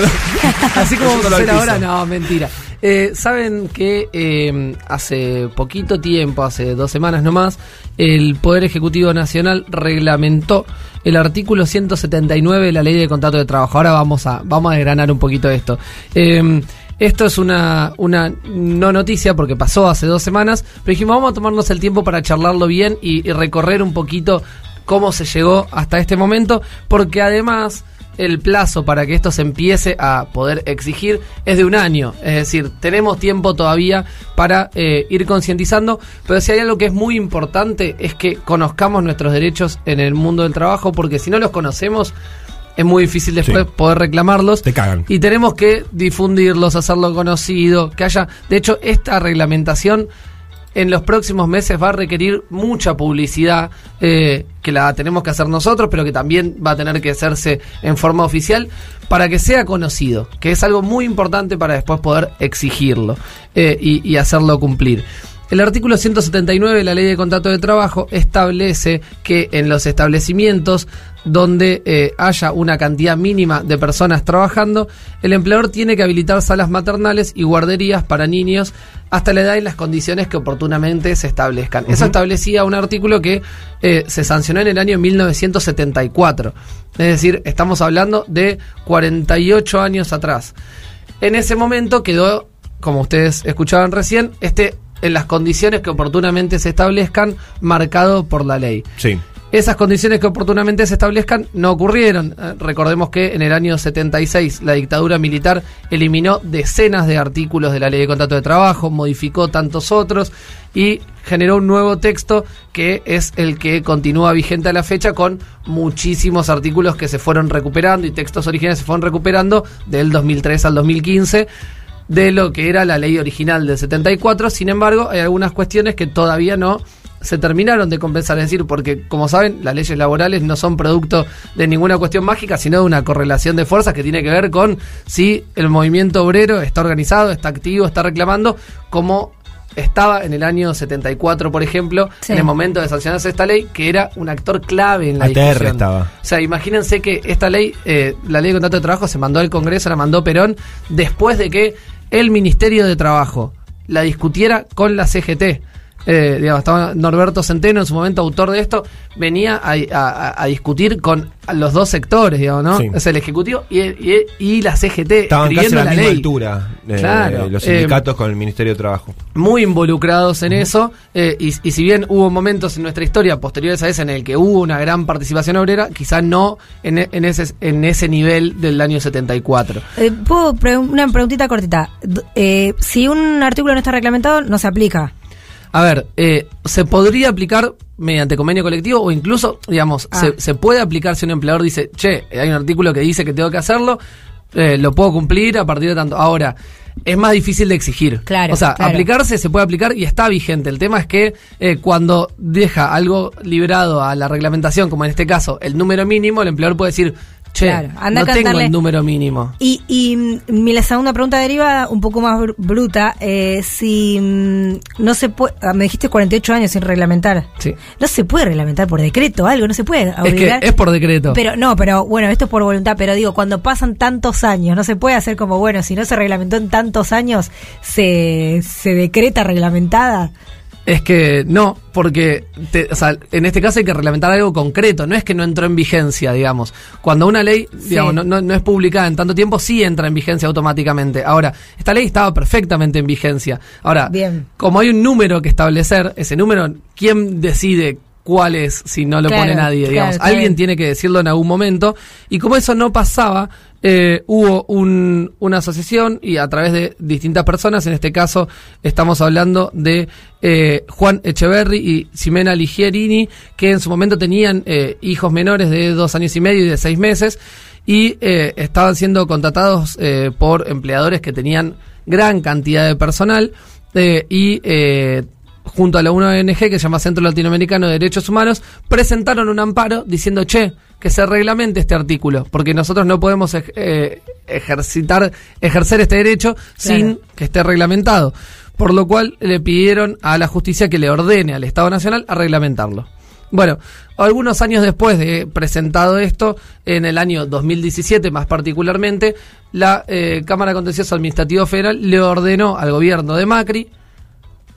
Así como vamos a hacer ahora, no, mentira. Eh, Saben que eh, hace poquito tiempo, hace dos semanas nomás, el Poder Ejecutivo Nacional reglamentó el artículo 179 de la Ley de Contrato de Trabajo. Ahora vamos a, vamos a desgranar un poquito esto. Eh, esto es una, una no noticia porque pasó hace dos semanas, pero dijimos vamos a tomarnos el tiempo para charlarlo bien y, y recorrer un poquito cómo se llegó hasta este momento, porque además el plazo para que esto se empiece a poder exigir es de un año. Es decir, tenemos tiempo todavía para eh, ir concientizando, pero si hay algo que es muy importante es que conozcamos nuestros derechos en el mundo del trabajo, porque si no los conocemos es muy difícil después Sí. poder reclamarlos. Te cagan. Y tenemos que difundirlos, hacerlo conocido, que haya... De hecho, esta reglamentación en los próximos meses va a requerir mucha publicidad, eh, que la tenemos que hacer nosotros, pero que también va a tener que hacerse en forma oficial para que sea conocido, que es algo muy importante para después poder exigirlo eh, y, y hacerlo cumplir. El artículo 179 de la Ley de Contrato de Trabajo establece que en los establecimientos donde eh, haya una cantidad mínima de personas trabajando, el empleador tiene que habilitar salas maternales y guarderías para niños hasta la edad y las condiciones que oportunamente se establezcan. Eso establecía un artículo que eh, se sancionó en el año 1974. Es decir, estamos hablando de 48 años atrás. En ese momento quedó, como ustedes escuchaban recién, este en las condiciones que oportunamente se establezcan, marcado por la ley. Sí. Esas condiciones que oportunamente se establezcan no ocurrieron. Eh, recordemos que en el año 76 la dictadura militar eliminó decenas de artículos de la ley de contrato de trabajo, modificó tantos otros y generó un nuevo texto que es el que continúa vigente a la fecha con muchísimos artículos que se fueron recuperando y textos originales se fueron recuperando del 2003 al 2015 de lo que era la ley original del 74. Sin embargo, hay algunas cuestiones que todavía no se terminaron de compensar. Es decir, porque, como saben, las leyes laborales no son producto de ninguna cuestión mágica, sino de una correlación de fuerzas que tiene que ver con si el movimiento obrero está organizado, está activo, está reclamando, como estaba en el año 74, por ejemplo, Sí. en el momento de sancionarse esta ley, que era un actor clave en la ATR discusión. estaba. O sea, imagínense que esta ley, eh, la ley de contrato de trabajo, se mandó al Congreso, la mandó Perón, después de que el Ministerio de Trabajo la discutiera con la CGT. Eh, digamos, estaba Norberto Centeno, en su momento autor de esto, venía a, a- a discutir con los dos sectores, digamos, ¿no? Sí. Es el Ejecutivo y, y- y la CGT, Estaban casi a la, la, misma ley altura eh, Claro, los eh, sindicatos con el Ministerio de Trabajo. muy involucrados en eso eh, y, y si bien hubo momentos en nuestra historia posteriores a ese en el que hubo una gran participación obrera, quizás no en, en ese en ese nivel del año 74. Eh, ¿Puedo pre- una preguntita cortita? Eh, si un artículo no está reglamentado, no se aplica. A ver, eh, se podría aplicar mediante convenio colectivo o incluso, digamos, Ah. se, se puede aplicar si un empleador dice, che, hay un artículo que dice que tengo que hacerlo, eh, lo puedo cumplir a partir de tanto. Ahora, es más difícil de exigir. Claro, O sea, claro. aplicarse se puede aplicar y está vigente. El tema es que eh, cuando deja algo librado a la reglamentación, como en este caso, el número mínimo, el empleador puede decir, che, Claro, anda no a tengo el número mínimo. Y, y mm, mi la segunda pregunta deriva un poco más br- bruta. eh, si mm, no se puede, ah, me dijiste 48 años sin reglamentar. Sí. No se puede reglamentar por decreto algo, no se puede Es obligar. que es por decreto. Pero no, pero bueno, esto es por voluntad, pero digo, cuando pasan tantos años, no se puede hacer como, bueno, si no se reglamentó en tantos años, se, se decreta reglamentada. Es que no, porque te- o sea, en este caso hay que reglamentar algo concreto, no es que no entró en vigencia, digamos. Cuando una ley digamos, no, no- no es publicada en tanto tiempo, sí entra en vigencia automáticamente. Ahora, esta ley estaba perfectamente en vigencia. Ahora, Bien. como hay un número que establecer, ese número, ¿quién decide cuál es si no lo Claro, pone nadie? Digamos, alguien tiene que decirlo en algún momento. Y como eso no pasaba, eh, hubo un- una asociación y a través de distintas personas, en este caso estamos hablando de eh, Juan Echeverry y Ximena Ligierini, que en su momento tenían eh, hijos menores de dos años y medio y de seis meses y eh, estaban siendo contratados eh, por empleadores que tenían gran cantidad de personal eh, y junto a la una que se llama Centro Latinoamericano de Derechos Humanos, presentaron un amparo diciendo, che, que se reglamente este artículo, porque nosotros no podemos ej- eh, ejercitar, ejercer este derecho sin que esté reglamentado. Por lo cual le pidieron a la justicia que le ordene al Estado Nacional a reglamentarlo. Bueno, algunos años después de presentado esto, en el año 2017 más particularmente, la eh, Cámara de Contencioso Administrativo Federal le ordenó al gobierno de Macri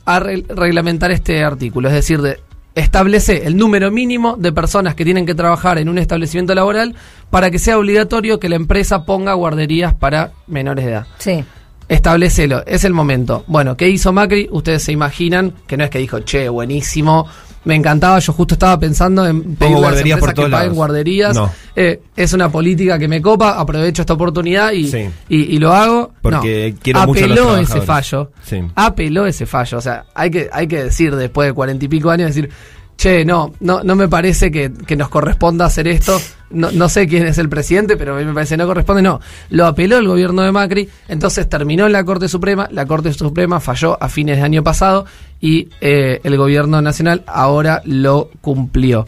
a re- reglamentar este artículo, es decir, de establece el número mínimo de personas que tienen que trabajar en un establecimiento laboral para que sea obligatorio que la empresa ponga guarderías para menores de edad. Sí. Establecelo, es el momento. Bueno, ¿qué hizo Macri? Ustedes se imaginan que no es que dijo, che, buenísimo, me encantaba, yo justo estaba pensando en pedirle a las guarderías por empresas todos que paguen guarderías. No. Eh, es una política que me copa, aprovecho esta oportunidad y, Sí. y, y lo hago. Porque no. quiero mucho a los apeló ese fallo. Sí. Apeló ese fallo. O sea, hay que, hay que decir después de cuarenta y pico años, decir, che, no, no, no me parece que, que nos corresponda hacer esto. No, no sé quién es el presidente, pero a mí me parece que no corresponde. No, lo apeló el gobierno de Macri, entonces terminó en la Corte Suprema. La Corte Suprema falló a fines de año pasado y eh, el gobierno nacional ahora lo cumplió.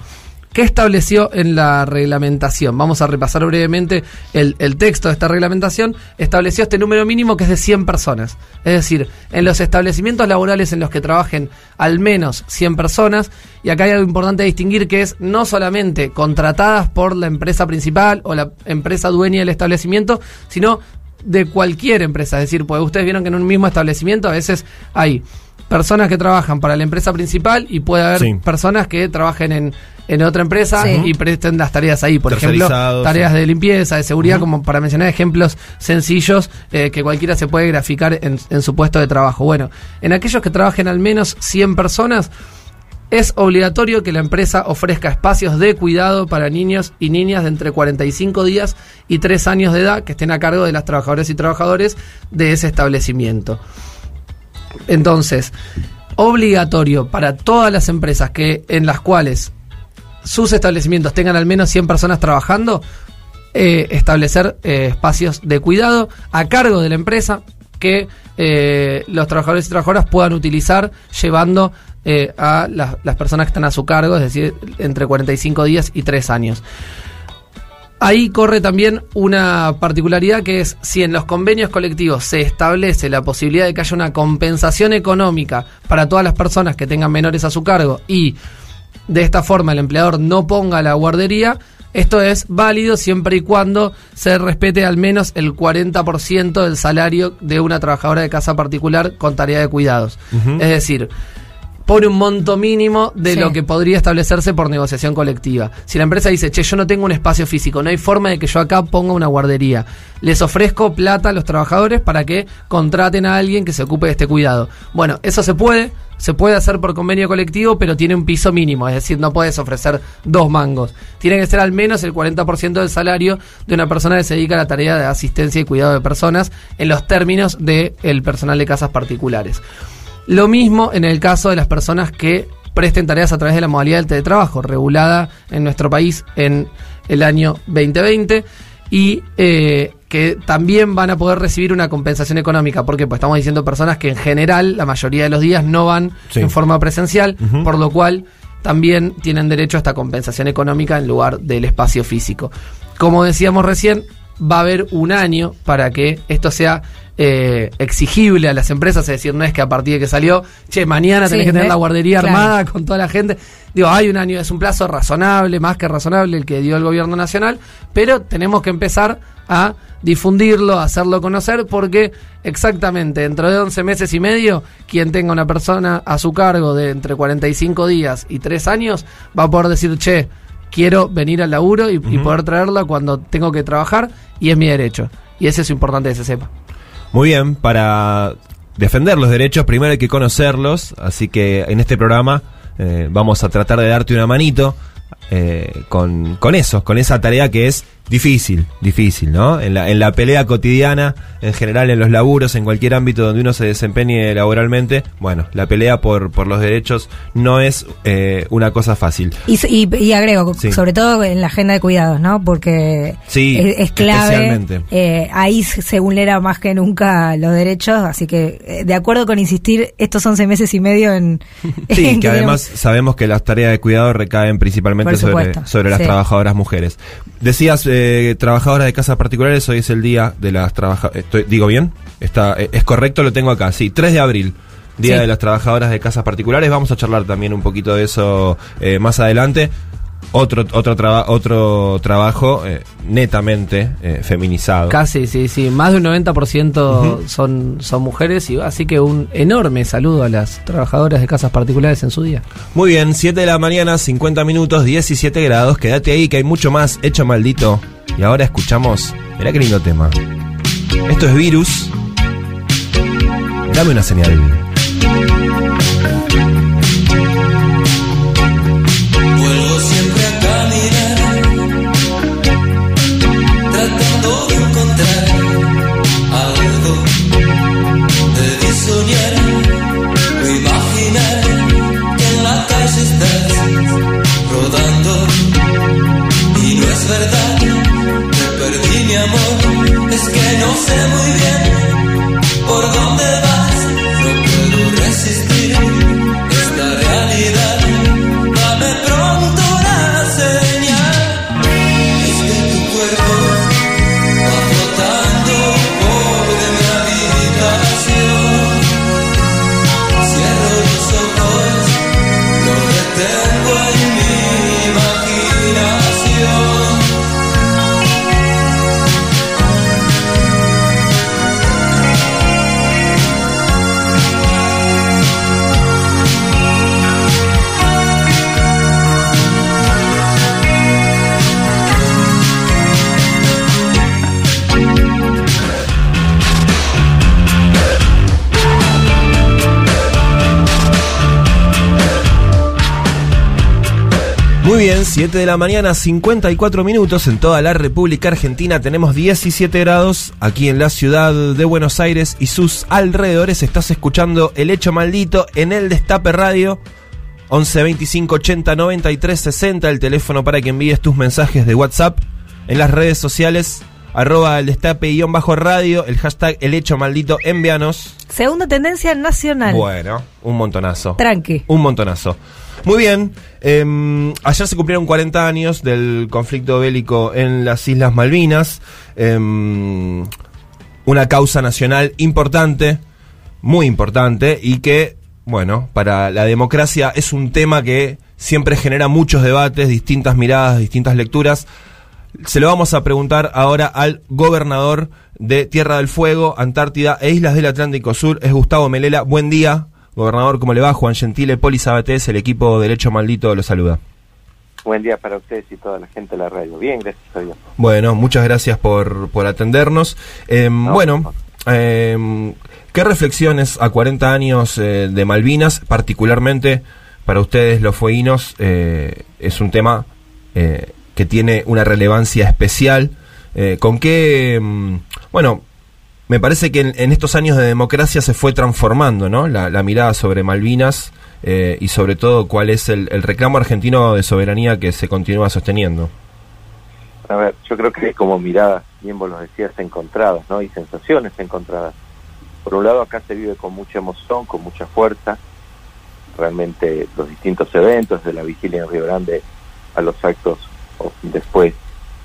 ¿Qué estableció en la reglamentación? Vamos a repasar brevemente el, texto de esta reglamentación. Estableció este número mínimo que es de 100 personas. Es decir, en los establecimientos laborales en los que trabajen al menos 100 personas, y acá hay algo importante a distinguir que es no solamente contratadas por la empresa principal o la empresa dueña del establecimiento, sino de cualquier empresa. Es decir, pues ustedes vieron que en un mismo establecimiento a veces hay personas que trabajan para la empresa principal y puede haber Sí. personas que trabajen en, en otra empresa Sí. y presten las tareas ahí. Por ejemplo, tareas sí. de limpieza, de seguridad, como para mencionar ejemplos sencillos eh, que cualquiera se puede graficar en, en su puesto de trabajo. Bueno, en aquellos que trabajen al menos 100 personas, es obligatorio que la empresa ofrezca espacios de cuidado para niños y niñas de entre 45 días y 3 años de edad que estén a cargo de las trabajadoras y trabajadores de ese establecimiento. Entonces, obligatorio para todas las empresas que en las cuales sus establecimientos tengan al menos 100 personas trabajando, eh, establecer eh, espacios de cuidado a cargo de la empresa que eh, los trabajadores y trabajadoras puedan utilizar llevando eh, a las, las personas que están a su cargo, es decir, entre 45 días y 3 años. Ahí corre también una particularidad que es si en los convenios colectivos se establece la posibilidad de que haya una compensación económica para todas las personas que tengan menores a su cargo y de esta forma el empleador no ponga la guardería, esto es válido siempre y cuando se respete al menos el 40% del salario de una trabajadora de casa particular con tarea de cuidados. Es decir, pone un monto mínimo de Sí. lo que podría establecerse por negociación colectiva. Si la empresa dice, che, yo no tengo un espacio físico, no hay forma de que yo acá ponga una guardería, les ofrezco plata a los trabajadores para que contraten a alguien que se ocupe de este cuidado. Bueno, eso se puede, se puede hacer por convenio colectivo, pero tiene un piso mínimo, es decir, no puedes ofrecer dos mangos. Tiene que ser al menos el 40% del salario de una persona que se dedica a la tarea de asistencia y cuidado de personas en los términos del personal de casas particulares. Lo mismo en el caso de las personas que presten tareas a través de la modalidad del teletrabajo, regulada en nuestro país en el año 2020 y eh, que también van a poder recibir una compensación económica. porque Pues estamos diciendo personas que en general la mayoría de los días no van Sí. en forma presencial, por lo cual también tienen derecho a esta compensación económica en lugar del espacio físico. Como decíamos recién, va a haber un año para que esto sea eh, exigible a las empresas, es decir, no es que a partir de que salió, che, mañana Sí, tenés que tener ¿ves? la guardería Claro. armada con toda la gente. Digo, hay un año, es un plazo razonable, más que razonable el que dio el gobierno nacional, pero tenemos que empezar a difundirlo, a hacerlo conocer, porque exactamente dentro de 11 meses y medio, quien tenga una persona a su cargo de entre 45 días y 3 años, va a poder decir, che, quiero venir al laburo y, y poder traerla cuando tengo que trabajar, y es mi derecho. Y eso es importante que se sepa. Muy bien, para defender los derechos primero hay que conocerlos, así que en este programa eh, vamos a tratar de darte una manito eh, con, con eso, con esa tarea que es Difícil, difícil, ¿no? En la, en la pelea cotidiana, en general en los laburos, en cualquier ámbito donde uno se desempeñe laboralmente, bueno, la pelea por, por los derechos no es eh, una cosa fácil. Y, y, y agrego, Sí. sobre todo en la agenda de cuidados, ¿no? Porque Sí, es, es clave. Eh, ahí se vulnera más que nunca los derechos, así que eh, de acuerdo con insistir estos 11 meses y medio en... Sí, en que además sabemos que las tareas de cuidado recaen principalmente sobre, las trabajadoras mujeres. Decías, eh, trabajadoras de casas particulares, hoy es el día de las trabajadoras. ¿Digo bien? Está, eh, es correcto, lo tengo acá. Sí, 3 de abril. Día Sí. de las trabajadoras de casas particulares. Vamos a charlar también un poquito de eso eh, más adelante. Otro, otro, traba- otro trabajo eh, netamente eh, feminizado. Casi, sí, sí. Más de un 90% son, son mujeres y así que un enorme saludo a las trabajadoras de casas particulares en su día. Muy bien, 7 de la mañana, 50 minutos, 17 grados. Quédate ahí que hay mucho más hecho maldito. Y ahora escuchamos. Mirá qué lindo tema. Esto es Virus. Dame una señal. 7 de la mañana, 54 minutos en toda la República Argentina. Tenemos 17 grados aquí en la ciudad de Buenos Aires y sus alrededores. Estás escuchando El Hecho Maldito en el Destape Radio. 11 25 80 93 60, el teléfono para que envíes tus mensajes de WhatsApp. En las redes sociales, arroba el destape guion bajo radio, el hashtag El Hecho Maldito, envíanos. Segunda tendencia nacional. Bueno, un montonazo. Tranqui. Un montonazo. Muy bien. eh, ayer se cumplieron 40 años del conflicto bélico en las Islas Malvinas. eh, una causa nacional importante, muy importante, y que, bueno, para la democracia es un tema que siempre genera muchos debates, distintas miradas, distintas lecturas. Se lo vamos a preguntar ahora al gobernador de Tierra del Fuego, Antártida e Islas del Atlántico Sur, es Gustavo Melela. Buen día, gobernador, ¿cómo le va? Juan Gentile, Poli Sabatés, el equipo Derecho Maldito lo saluda. Buen día para ustedes y toda la gente de la radio. Bien, gracias a Dios. Bueno, muchas gracias por, por atendernos. Eh, bueno, eh, ¿qué reflexiones a 40 años eh, de Malvinas, particularmente para ustedes los fueguinos, eh, es un tema eh, que tiene una relevancia especial? ¿Con qué, mm, bueno, me parece que en, estos años de democracia se fue transformando, ¿no? La, mirada sobre Malvinas eh, y sobre todo cuál es el, reclamo argentino de soberanía que se continúa sosteniendo. A ver, yo creo que hay como miradas, bien vos lo decías, encontradas, ¿no? Y sensaciones encontradas. Por un lado, acá se vive con mucha emoción, con mucha fuerza. Realmente los distintos eventos, de la vigilia en Río Grande a los actos después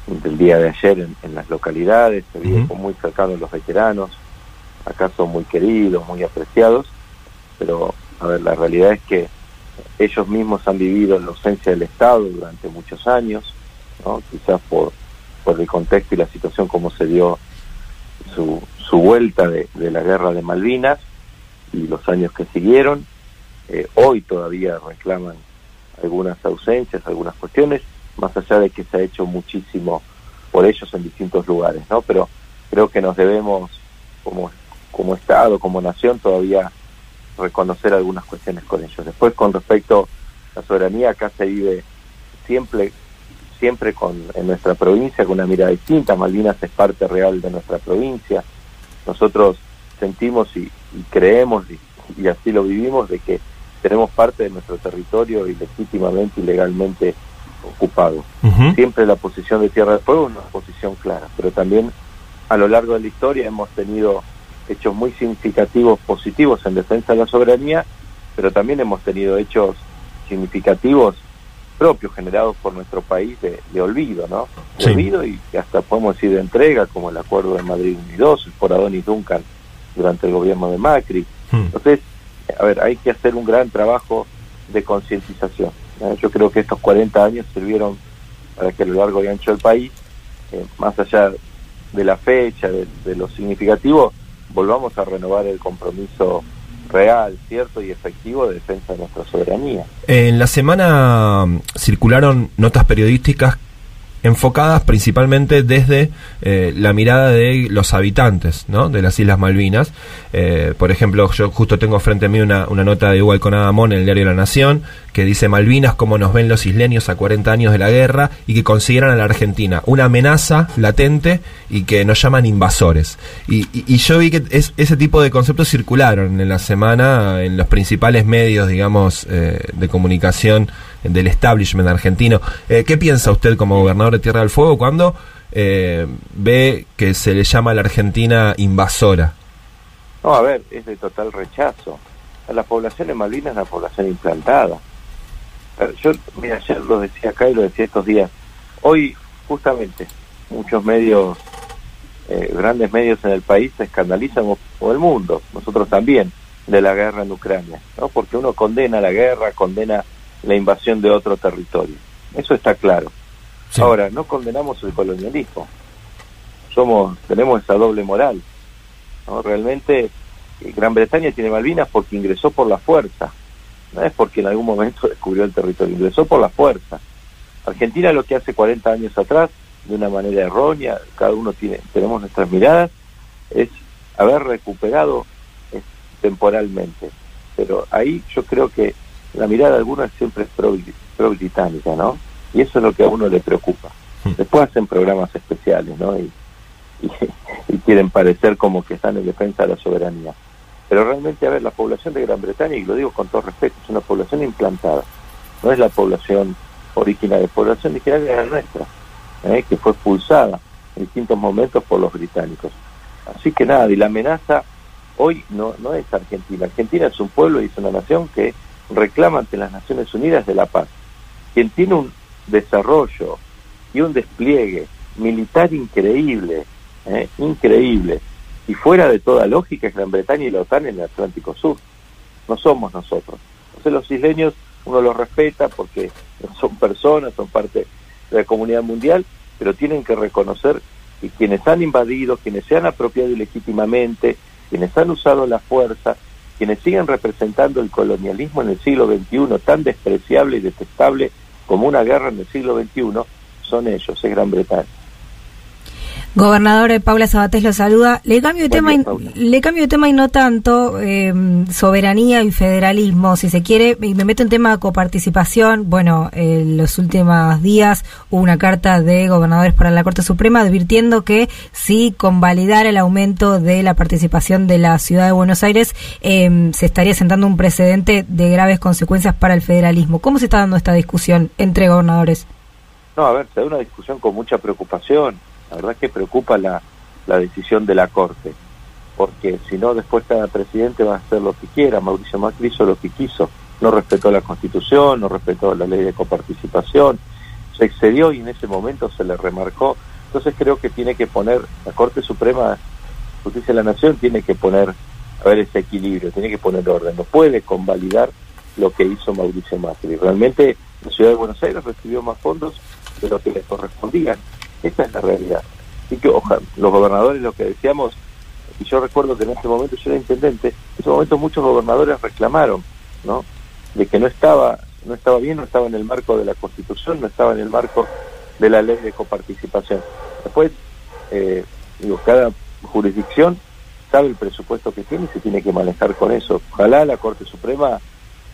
del día de ayer en, en las localidades, se vive con muy cercano los veteranos. Acá son muy queridos, muy apreciados. Pero, a ver, la realidad es que ellos mismos han vivido la ausencia del Estado durante muchos años, ¿no? quizás por, por el contexto y la situación como se dio su, su vuelta de, de la guerra de Malvinas y los años que siguieron. Eh, hoy todavía reclaman algunas ausencias, algunas cuestiones, más allá de que se ha hecho muchísimo por ellos en distintos lugares, ¿no? Pero creo que nos debemos, como, como Estado, como nación, todavía reconocer algunas cuestiones con ellos. Después, con respecto a la soberanía, acá se vive siempre, siempre con en nuestra provincia con una mirada distinta. Malvinas es parte real de nuestra provincia. Nosotros sentimos y, y creemos y, y así lo vivimos de que tenemos parte de nuestro territorio ilegítimamente y legalmente ocupado. Siempre la posición de Tierra del Fuego es una posición clara, pero también a lo largo de la historia hemos tenido hechos muy significativos positivos en defensa de la soberanía, pero también hemos tenido hechos significativos propios generados por nuestro país de, de olvido, ¿no? De Sí. olvido y hasta podemos decir de entrega, como el acuerdo de Madrid Unidos, por Adonis Duncan durante el gobierno de Macri. Hmm. Entonces, a ver, hay que hacer un gran trabajo de concientización. ¿Eh? Yo creo que estos 40 años sirvieron para que a lo largo y ancho del país, eh, más allá de la fecha, de, de lo significativo, volvamos a renovar el compromiso real, cierto y efectivo de defensa de nuestra soberanía. En la semana mm, circularon notas periodísticas enfocadas principalmente desde eh, la mirada de los habitantes ¿no? de las Islas Malvinas. Eh, por ejemplo, yo justo tengo frente a mí una, nota de Hugo Alconada Amón en el diario La Nación que dice Malvinas, cómo nos ven los isleños a 40 años de la guerra y que consideran a la Argentina una amenaza latente y que nos llaman invasores. Y, yo vi que es- ese tipo de conceptos circularon en la semana en los principales medios, digamos, eh, de comunicación del establishment argentino. Eh, ¿Qué piensa usted como gobernador de Tierra del Fuego cuando eh, ve que se le llama a la Argentina invasora? No, a ver, es de total rechazo. La población en Malvinas es una población implantada. A Yo, mira, ayer lo decía acá y lo decía estos días. Hoy, justamente, muchos medios, eh, grandes medios en el país se escandalizan, o el mundo, nosotros también, de la guerra en Ucrania, ¿no? Porque uno condena la guerra, condena la invasión de otro territorio. Eso está claro. Sí. Ahora, no condenamos el colonialismo. Somos, tenemos esa doble moral. ¿no? Realmente eh, Gran Bretaña tiene Malvinas porque ingresó por la fuerza, no es porque en algún momento descubrió el territorio, ingresó por la fuerza. Argentina lo que hace 40 años atrás, de una manera errónea, cada uno tiene, tenemos nuestras miradas, es haber recuperado eh, temporalmente. Pero ahí yo creo que la mirada de algunos siempre es pro, pro británica, ¿no? Y eso es lo que a uno le preocupa. Después hacen programas especiales, ¿no? Y, y, y quieren parecer como que están en defensa de la soberanía. Pero realmente, a ver, la población de Gran Bretaña, y lo digo con todo respeto, es una población implantada. No es la población originaria, la población originaria es la nuestra, ¿eh? que fue expulsada en distintos momentos por los británicos. Así que nada, y la amenaza hoy no, no es Argentina. Argentina es un pueblo y es una nación que reclama ante las Naciones Unidas de la paz. Quien tiene un desarrollo y un despliegue militar increíble, ¿eh? increíble, y fuera de toda lógica es Gran Bretaña y la OTAN en el Atlántico Sur. No somos nosotros. Entonces los isleños uno los respeta porque son personas, son parte de la comunidad mundial, pero tienen que reconocer que quienes han invadido, quienes se han apropiado ilegítimamente, quienes han usado la fuerza, quienes siguen representando el colonialismo en el siglo XXI tan despreciable y detestable como una guerra en el siglo XXI, son ellos, es Gran Bretaña. Gobernador eh, Paula Sabatés lo saluda. Le cambio de tema, y, le cambio de tema y no tanto eh, soberanía y federalismo, si se quiere, y me meto en tema de coparticipación. Bueno, en los últimos días hubo una carta de gobernadores para la Corte Suprema advirtiendo que si convalidar el aumento de la participación de la Ciudad de Buenos Aires eh, se estaría sentando un precedente de graves consecuencias para el federalismo. ¿Cómo se está dando esta discusión entre gobernadores? No, a ver, se da una discusión con mucha preocupación. La verdad que preocupa la, la decisión de la Corte, porque si no, después cada presidente va a hacer lo que quiera. Mauricio Macri hizo lo que quiso. No respetó la Constitución, no respetó la ley de coparticipación, se excedió y en ese momento se le remarcó. Entonces creo que tiene que poner, la Corte Suprema Justicia de la Nación tiene que poner, a ver, ese equilibrio, tiene que poner orden. No puede convalidar lo que hizo Mauricio Macri. Realmente la Ciudad de Buenos Aires recibió más fondos de lo que le correspondían. Esa es la realidad. Así que ojalá, los gobernadores, lo que decíamos, y yo recuerdo que en ese momento yo era intendente, en ese momento muchos gobernadores reclamaron, ¿no? De que no estaba, no estaba bien, no estaba en el marco de la Constitución, no estaba en el marco de la ley de coparticipación. Después, eh, digo, cada jurisdicción sabe el presupuesto que tiene y se tiene que manejar con eso. Ojalá la Corte Suprema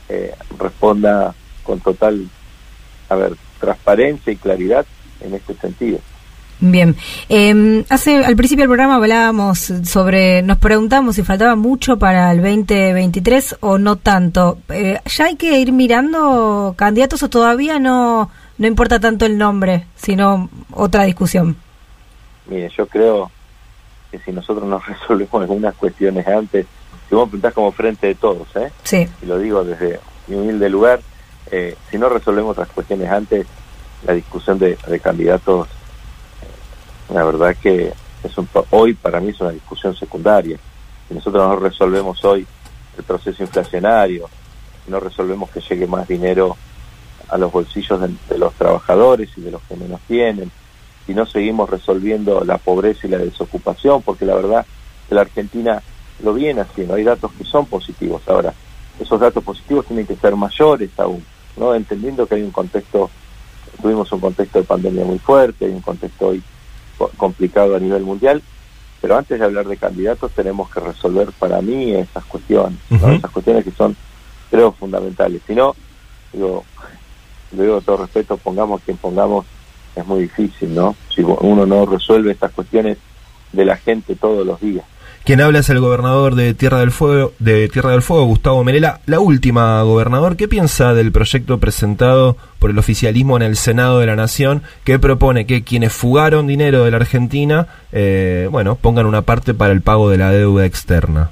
eh, responda con total, a ver, transparencia y claridad en este sentido. Bien, eh, hace al principio del programa hablábamos sobre, nos preguntamos si faltaba mucho para el 2023 o no tanto. Eh, ¿Ya hay que ir mirando candidatos o todavía no, no importa tanto el nombre, sino otra discusión? Mire, yo creo que si nosotros nos resolvemos algunas cuestiones antes, si vos preguntás como frente de todos, ¿eh? Sí. y lo digo desde mi humilde lugar, eh, si no resolvemos otras cuestiones antes, la discusión de, de candidatos, la verdad que es un, hoy para mí es una discusión secundaria. Si nosotros no resolvemos hoy el proceso inflacionario, no resolvemos que llegue más dinero a los bolsillos de, los trabajadores y de los que menos tienen, si no seguimos resolviendo la pobreza y la desocupación, porque la verdad que la Argentina lo viene haciendo, hay datos que son positivos. Ahora, esos datos positivos tienen que ser mayores aún, ¿no? Entendiendo que hay un contexto, tuvimos un contexto de pandemia muy fuerte, hay un contexto hoy complicado a nivel mundial, pero antes de hablar de candidatos tenemos que resolver para mí esas cuestiones, ¿no? Ujú. esas cuestiones que son, creo, fundamentales. Si no, digo, lo digo con todo respeto, pongamos quien pongamos, es muy difícil, ¿no? Si uno no resuelve estas cuestiones de la gente todos los días. Quien habla es el gobernador de Tierra del Fuego, de Tierra del Fuego, Gustavo Melela. La última, gobernador, ¿qué piensa del proyecto presentado por el oficialismo en el Senado de la Nación que propone que quienes fugaron dinero de la Argentina, eh, bueno, pongan una parte para el pago de la deuda externa?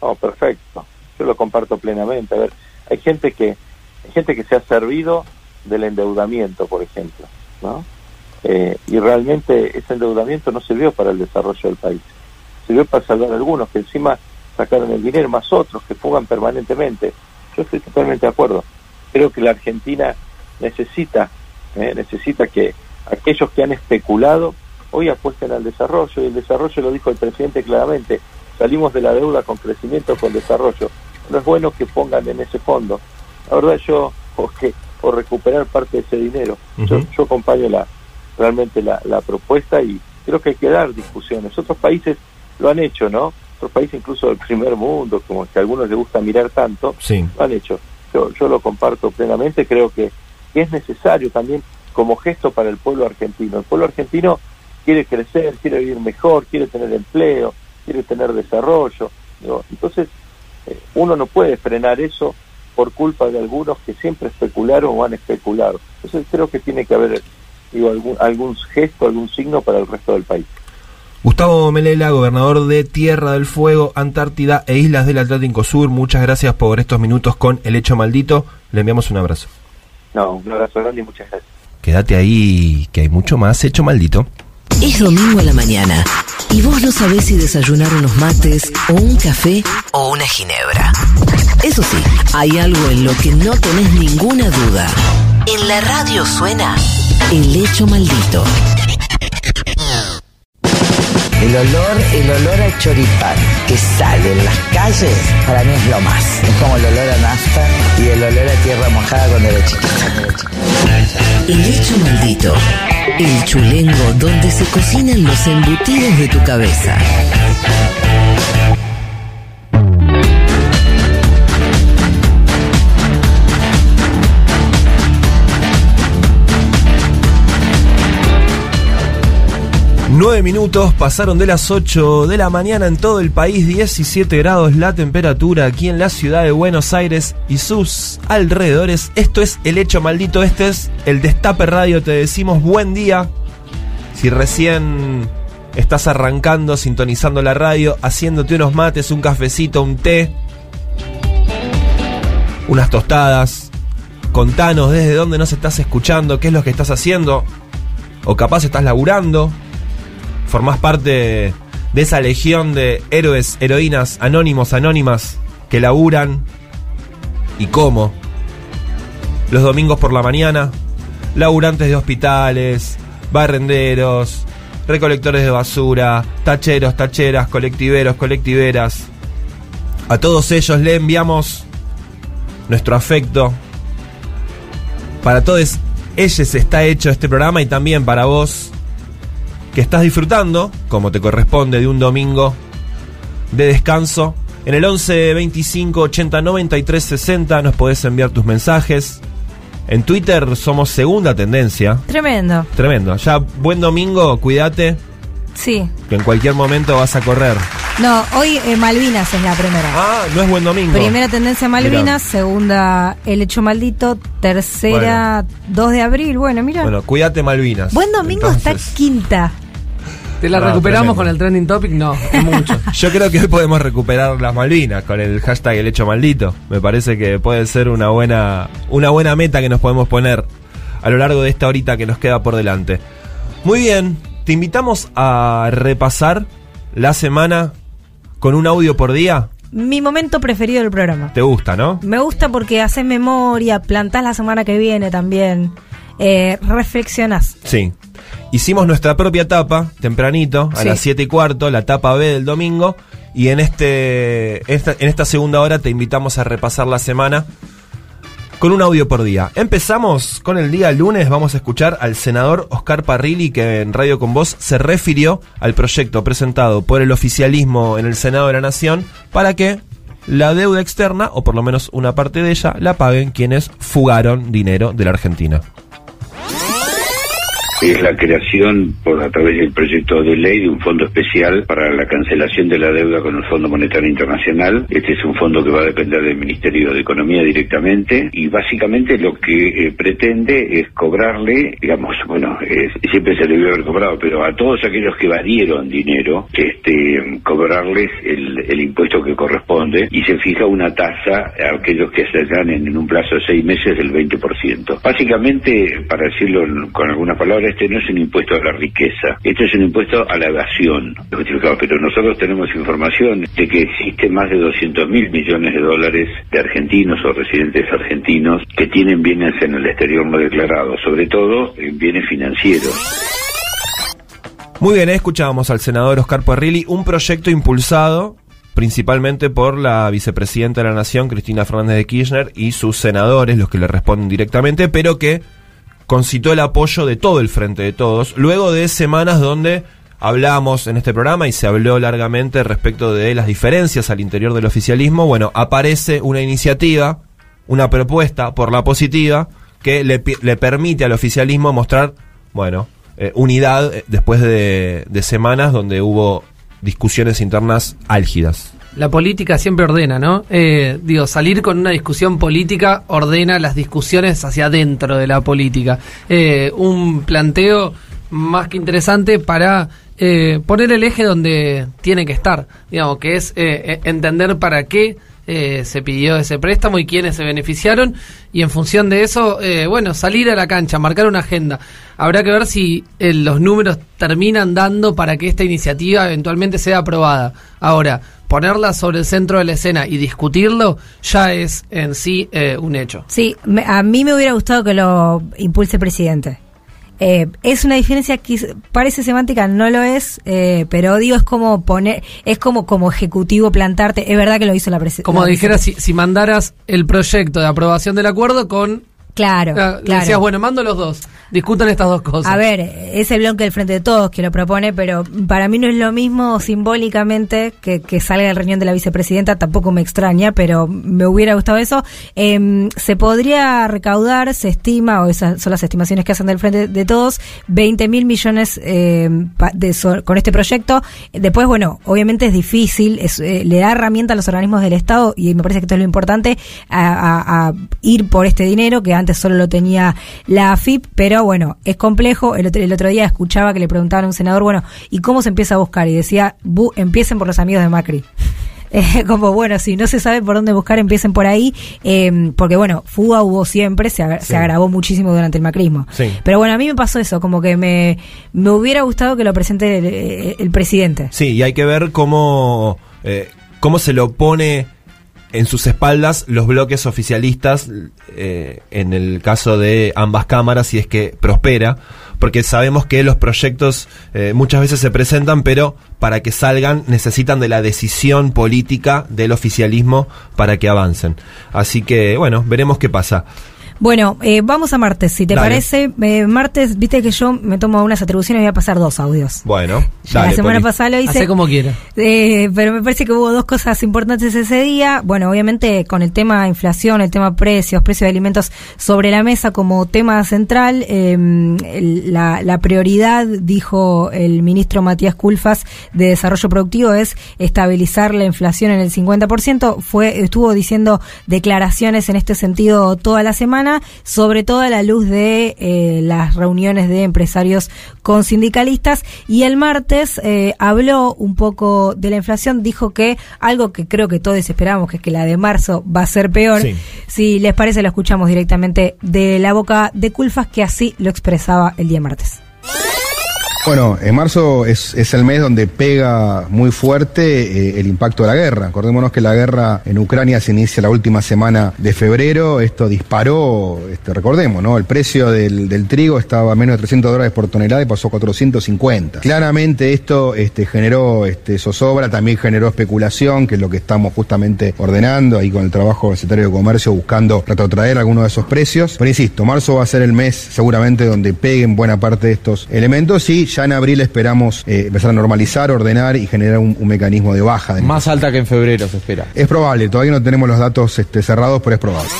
Oh, perfecto. Yo lo comparto plenamente. A ver, hay gente que hay gente que se ha servido del endeudamiento, por ejemplo, ¿no? Eh, y realmente ese endeudamiento no sirvió para el desarrollo del país. Sirvió para salvar a algunos que encima sacaron el dinero, más otros que fugan permanentemente. Yo estoy totalmente de acuerdo. Creo que la Argentina necesita, eh, necesita que aquellos que han especulado hoy apuesten al desarrollo y el desarrollo lo dijo el presidente claramente salimos de la deuda con crecimiento con desarrollo no es bueno que pongan en ese fondo la verdad yo o que o recuperar parte de ese dinero yo, yo acompaño la realmente la, la propuesta y creo que hay que dar discusiones otros países lo han hecho no otros países incluso del primer mundo como que a algunos les gusta mirar tanto Sí. lo han hecho. Yo, yo lo comparto plenamente, creo que, que es necesario también como gesto para el pueblo argentino. El pueblo argentino quiere crecer, quiere vivir mejor, quiere tener empleo, quiere tener desarrollo. Entonces, eh, uno no puede frenar eso por culpa de algunos que siempre especularon o han especulado. Entonces creo que tiene que haber digo, algún, algún gesto, algún signo para el resto del país. Gustavo Melela, gobernador de Tierra del Fuego, Antártida e Islas del Atlántico Sur, muchas gracias por estos minutos con El Hecho Maldito. Le enviamos un abrazo. No, un abrazo grande y muchas gracias. Quédate ahí, que hay mucho más Hecho Maldito. Es domingo a la mañana y vos no sabés si desayunar unos mates o un café o una ginebra. Eso sí, hay algo en lo que no tenés ninguna duda. En la radio suena El Hecho Maldito. El olor, el olor a choripán que sale en las calles, para mí es lo más. Es como el olor a nafta y el olor a tierra mojada cuando era chiquita. El Hecho Maldito. El chulengo donde se cocinan los embutidos de tu cabeza. Nueve minutos pasaron de las 8 de la mañana en todo el país, 17 grados la temperatura aquí en la ciudad de Buenos Aires y sus alrededores. Esto es el hecho maldito, este es el Destape Radio, te decimos buen día. Si recién estás arrancando, sintonizando la radio, haciéndote unos mates, un cafecito, un té, unas tostadas, contanos desde dónde nos estás escuchando, qué es lo que estás haciendo, o capaz estás laburando formás parte de esa legión de héroes, heroínas, anónimos, anónimas que laburan y cómo. Los domingos por la mañana, laburantes de hospitales, barrenderos, recolectores de basura, tacheros, tacheras, colectiveros, colectiveras. A todos ellos le enviamos nuestro afecto. Para todos ellos está hecho este programa y también para vos que estás disfrutando, como te corresponde, de un domingo de descanso. En el 11 25 80 93 60 nos podés enviar tus mensajes. En Twitter somos segunda tendencia. Tremendo. Tremendo. Ya, buen domingo, cuídate, Sí. que en cualquier momento vas a correr. No, hoy eh, Malvinas es la primera. Ah, no es buen domingo. Primera tendencia Malvinas, Mirá. segunda El Hecho Maldito, tercera 2 de abril. Bueno, mira. Bueno, cuídate Malvinas. Buen domingo Entonces, está quinta. ¿Te la No, recuperamos tremendo. con el trending topic? No, es mucho. Yo creo que hoy podemos recuperar las Malvinas con el hashtag el hecho maldito. Me parece que puede ser una buena, una buena meta que nos podemos poner a lo largo de esta horita que nos queda por delante. Muy bien, te invitamos a repasar la semana con un audio por día. Mi momento preferido del programa. ¿Te gusta, no? Me gusta porque haces memoria, plantás la semana que viene también. Eh, reflexionás. Sí. Hicimos nuestra propia tapa, tempranito, a Sí. las 7 y cuarto, la tapa B del domingo. Y en, este, esta, en esta segunda hora te invitamos a repasar la semana con un audio por día. Empezamos con el día lunes, vamos a escuchar al senador Oscar Parrilli que en Radio con Voz se refirió al proyecto presentado por el oficialismo en el Senado de la Nación para que la deuda externa, o por lo menos una parte de ella, la paguen quienes fugaron dinero de la Argentina. Es la creación por a través del proyecto de ley de un fondo especial para la cancelación de la deuda con el Fondo Monetario Internacional. Este es un fondo que va a depender del Ministerio de Economía directamente y básicamente lo que eh, pretende es cobrarle, digamos, bueno, siempre se debió haber cobrado, pero a todos aquellos que evadieron dinero, este, cobrarles el, el impuesto que corresponde y se fija una tasa a aquellos que se ganen en un plazo de seis meses del 20%. Básicamente, para decirlo con algunas palabras, este no es un impuesto a la riqueza, este es un impuesto a la evasión. Pero nosotros tenemos información de que existen más de 200 mil millones de dólares de argentinos o residentes argentinos que tienen bienes en el exterior no declarados, sobre todo en bienes financieros. Muy bien, escuchábamos al senador Oscar Parrilli, un proyecto impulsado principalmente por la vicepresidenta de la Nación, Cristina Fernández de Kirchner, y sus senadores, los que le responden directamente, pero que concitó el apoyo de todo el Frente de Todos, luego de semanas donde hablamos en este programa y se habló largamente respecto de las diferencias al interior del oficialismo, bueno, aparece una iniciativa, una propuesta por la positiva, que le, permite al oficialismo mostrar, bueno, eh, unidad eh, después de, de semanas donde hubo discusiones internas álgidas. La política siempre ordena, ¿no? Eh, digo, salir con una discusión política ordena las discusiones hacia adentro de la política. Eh, un planteo más que interesante para eh, poner el eje donde tiene que estar, digamos, que es eh, eh, entender para qué eh, se pidió ese préstamo y quiénes se beneficiaron y en función de eso, eh, bueno, salir a la cancha, marcar una agenda. Habrá que ver si eh, los números terminan dando para que esta iniciativa eventualmente sea aprobada. Ahora, ponerla sobre el centro de la escena y discutirlo ya es en sí eh, un hecho. Sí, me- a mí me hubiera gustado que lo impulse el presidente. Eh, es una diferencia que parece semántica, no lo es, eh, pero digo, es como poner, es como como ejecutivo plantarte. Es verdad que lo hizo la presidenta. Como dijera, si, si mandaras el proyecto de aprobación del acuerdo con... Claro, Ah, claro. Decías, bueno, mando los dos, discutan estas dos cosas. A ver, es el bloque del Frente de Todos que lo propone, pero para mí no es lo mismo simbólicamente que, que salga el reunión de la vicepresidenta, tampoco me extraña, pero me hubiera gustado eso. Em, se podría recaudar, se estima, o esas son las estimaciones que hacen del Frente de Todos, 20 mil millones em, de so- con este proyecto. Después, bueno, obviamente es difícil, es, eh, le da herramienta a los organismos del Estado, y me parece que esto es lo importante, a, a- a ir por este dinero, que antes solo lo tenía la AFIP, pero bueno, es complejo. El otro, el otro día escuchaba que le preguntaban a un senador, bueno, ¿y cómo se empieza a buscar? Y decía, "Bu- empiecen por los amigos de Macri. Eh, como bueno, si no se sabe por dónde buscar, empiecen por ahí, eh, porque bueno, fuga hubo siempre, se, agra- Sí. se agravó muchísimo durante el macrismo. Sí. Pero bueno, a mí me pasó eso, como que me, me hubiera gustado que lo presente el, el- el presidente. Sí, y hay que ver cómo, eh, cómo se lo pone en sus espaldas los bloques oficialistas eh, en el caso de ambas cámaras, si es que prospera, porque sabemos que los proyectos eh, muchas veces se presentan, pero para que salgan necesitan de la decisión política del oficialismo para que avancen. Así que, bueno, veremos qué pasa. Bueno, eh, vamos a martes, si te Dale. parece. Eh, martes, viste que yo me tomo unas atribuciones y voy a pasar dos audios. Bueno, Ya dale, la semana Poli. pasada lo hice. Hace como quiera. Eh, pero me parece que hubo dos cosas importantes ese día. Bueno, obviamente con el tema inflación, el tema precios, precios de alimentos sobre la mesa como tema central, eh, el- la, la prioridad, dijo el ministro Matías Culfas, de Desarrollo Productivo es estabilizar la inflación en el 50%. Fue, estuvo diciendo declaraciones en este sentido toda la semana, sobre todo a la luz de eh, las reuniones de empresarios con sindicalistas. Y el martes eh, habló un poco de la inflación, dijo que algo que creo que todos esperamos, que es que la de marzo va a ser peor. Sí. Si les parece, lo escuchamos directamente de la boca de Culfas, que así lo expresaba el día martes. Bueno, en marzo es, el mes donde pega muy fuerte eh, el impacto de la guerra. Acordémonos que la guerra en Ucrania se inicia la última semana de febrero. Esto disparó, este, recordemos, ¿no? El precio del, trigo estaba a menos de 300 dólares por tonelada y pasó a 450. Claramente esto este, generó este, zozobra, también generó especulación, que es lo que estamos justamente ordenando ahí con el trabajo del secretario de Comercio buscando retrotraer algunos de esos precios. Pero insisto, marzo va a ser el mes seguramente donde peguen buena parte de estos elementos ya en abril esperamos eh, empezar a normalizar, ordenar y generar un, un mecanismo de baja. del- Más alta que en febrero se espera. Es probable, todavía no tenemos los datos este, cerrados, pero es probable.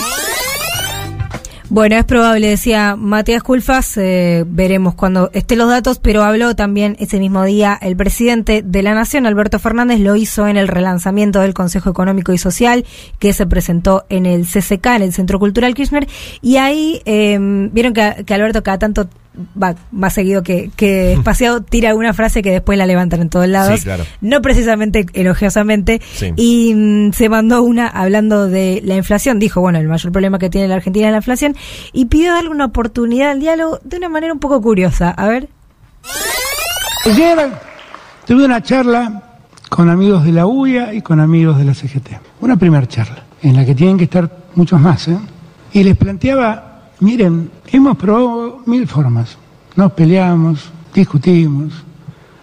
Bueno, es probable, decía Matías Culfas, eh, veremos cuando estén los datos, pero habló también ese mismo día el presidente de la Nación, Alberto Fernández, lo hizo en el relanzamiento del Consejo Económico y Social que se presentó en el CCK, en el Centro Cultural Kirchner, y ahí eh, vieron que, que Alberto cada tanto va más seguido que, que espaciado tira una frase que después la levantan en todos lados, Sí, claro. no precisamente elogiosamente, Sí. y mm, se mandó una hablando de la inflación. Dijo, bueno, el mayor problema que tiene la Argentina es la inflación y pidió darle una oportunidad al diálogo de una manera un poco curiosa. A ver. Ayer tuve una charla con amigos de la UIA y con amigos de la CGT. Una primera charla, en la que tienen que estar muchos más. ¿eh? Y les planteaba, miren, hemos probado mil formas. Nos peleamos, discutimos,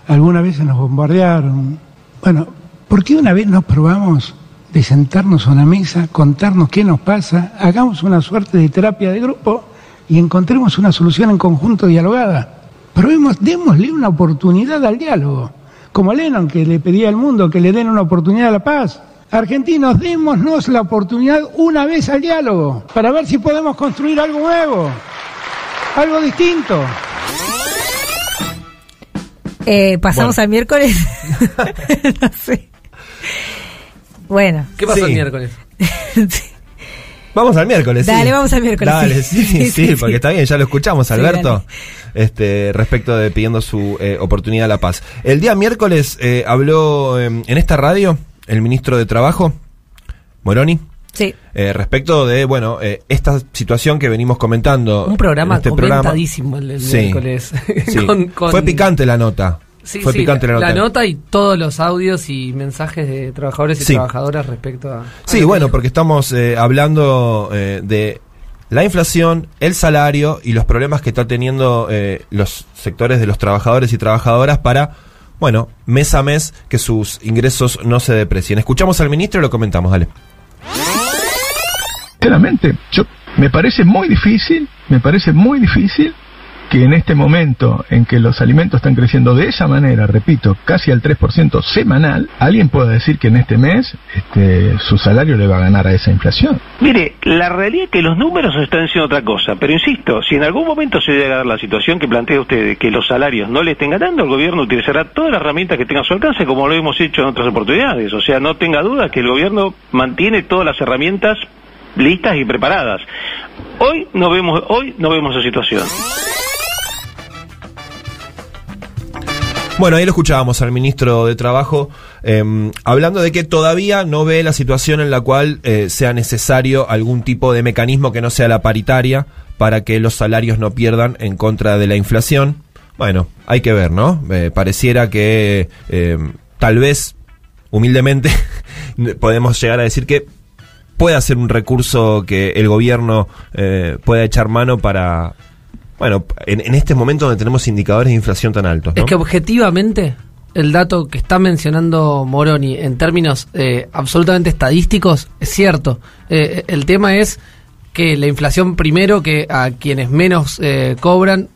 algunas veces nos bombardearon. Bueno, ¿por qué una vez nos probamos de sentarnos a una mesa, contarnos qué nos pasa, hagamos una suerte de terapia de grupo y encontremos una solución en conjunto dialogada? Probemos, démosle una oportunidad al diálogo. Como Lennon, que le pedía al mundo que le den una oportunidad a la paz. Argentinos, démonos la oportunidad una vez al diálogo, para ver si podemos construir algo nuevo, algo distinto. Eh, pasamos Bueno. al miércoles. no sé. Bueno. ¿Qué pasó Sí. el miércoles? Vamos al miércoles. sí. Dale, vamos al miércoles, Dale, sí. sí, sí, Sí, sí, porque sí. está bien, ya lo escuchamos, Sí, Alberto, este, respecto de pidiendo su eh, oportunidad a la paz. El día miércoles eh, habló eh, en esta radio el ministro de Trabajo, Moroni, Sí. eh, respecto de, bueno, eh, esta situación que venimos comentando. Un programa este programa. comentadísimo el Sí, miércoles. sí. Con- con- Fue picante la nota. Sí, Fue sí, picante la, nota. y todos los audios y mensajes de trabajadores y Sí. trabajadoras respecto a... Sí, bueno, porque estamos eh, hablando eh, de la inflación, el salario y los problemas que están teniendo eh, los sectores de los trabajadores y trabajadoras para, bueno, mes a mes que sus ingresos no se deprecien. Escuchamos al ministro y lo comentamos, dale. Sinceramente, yo me parece muy difícil, me parece muy difícil que en este momento en que los alimentos están creciendo de esa manera, repito, casi al 3% semanal, alguien pueda decir que en este mes este, su salario le va a ganar a esa inflación. Mire, la realidad es que los números están diciendo otra cosa, pero insisto, si en algún momento se llega a dar la situación que plantea usted que los salarios no le estén ganando, el gobierno utilizará todas las herramientas que tenga a su alcance, como lo hemos hecho en otras oportunidades. O sea, no tenga duda que el gobierno mantiene todas las herramientas listas y preparadas. Hoy no vemos, hoy no vemos esa situación. Bueno, ahí lo escuchábamos al ministro de Trabajo eh, hablando de que todavía no ve la situación en la cual eh, sea necesario algún tipo de mecanismo que no sea la paritaria para que los salarios no pierdan en contra de la inflación. Bueno, hay que ver, ¿no? Eh, pareciera que eh, tal vez, humildemente, podemos llegar a decir que puede ser un recurso que el gobierno eh, pueda echar mano para, bueno, en, en este momento donde tenemos indicadores de inflación tan altos. Es que objetivamente el dato que está mencionando Moroni en términos eh, absolutamente estadísticos es cierto. Eh, el tema es que la inflación primero que a quienes menos eh, cobran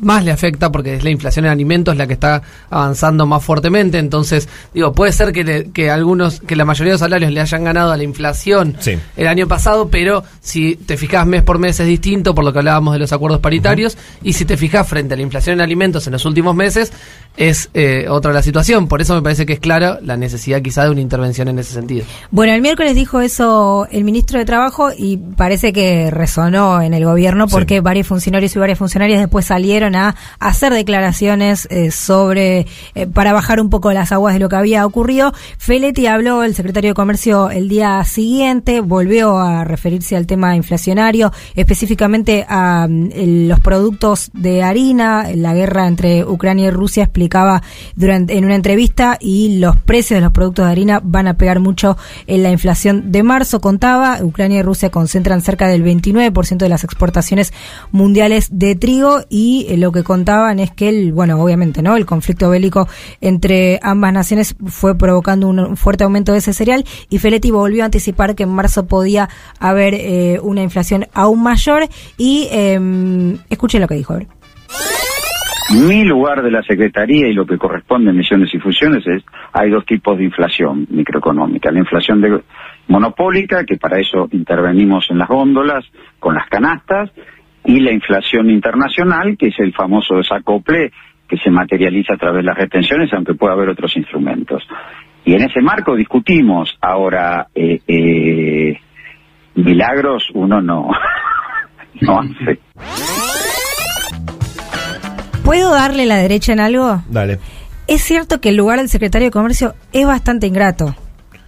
más le afecta porque es la inflación en alimentos la que está avanzando más fuertemente. Entonces, digo, puede ser que, le- que algunos, que la mayoría de los salarios le hayan ganado a la inflación Sí. el año pasado, pero si te fijas mes por mes es distinto por lo que hablábamos de los acuerdos paritarios y si te fijas frente a la inflación en alimentos en los últimos meses es eh, otra la situación. Por eso me parece que es clara la necesidad quizá de una intervención en ese sentido. Bueno, el miércoles dijo eso el ministro de Trabajo y parece que resonó en el gobierno porque varios funcionarios y varias funcionarias después salieron a hacer declaraciones eh, sobre, eh, para bajar un poco las aguas de lo que había ocurrido. Feletti habló, el secretario de Comercio, el día siguiente, volvió a referirse al tema inflacionario, específicamente a mm, los productos de harina, la guerra entre Ucrania y Rusia explicaba durante en una entrevista y los precios de los productos de harina van a pegar mucho en la inflación de marzo. Contaba, Ucrania y Rusia concentran cerca del 29% de las exportaciones mundiales de trigo y eh, lo que contaban es que el, bueno, obviamente, ¿no? El conflicto bélico entre ambas naciones fue provocando un, fuerte aumento de ese cereal y Feletti volvió a anticipar que en marzo podía haber eh, una inflación aún mayor y eh, lo que dijo. Mi lugar de la Secretaría y lo que corresponde a emisiones y fusiones es, hay dos tipos de inflación microeconómica. La inflación de, monopólica, que para eso intervenimos en las góndolas, con las canastas, y la inflación internacional, que es el famoso desacople que se materializa a través de las retenciones, aunque pueda haber otros instrumentos. Y en ese marco discutimos. Ahora, eh, eh, milagros uno no, no hace. ¿Puedo darle la derecha en algo? Dale. Es cierto que el lugar del secretario de Comercio es bastante ingrato.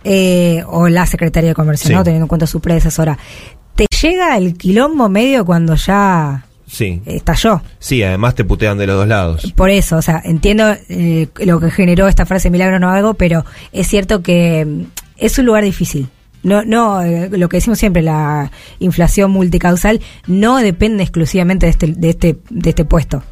Eh, o la secretaria de Comercio, Sí. ¿no? Teniendo en cuenta su predecesora. ¿Te llega el quilombo medio cuando ya Sí. estalló? Sí, además te putean de los dos lados. Por eso, o sea, entiendo eh, lo que generó esta frase milagro no hago, pero es cierto que mm, es un lugar difícil. No, no, eh, lo que decimos siempre, la inflación multicausal no depende exclusivamente de este, de este, de este puesto,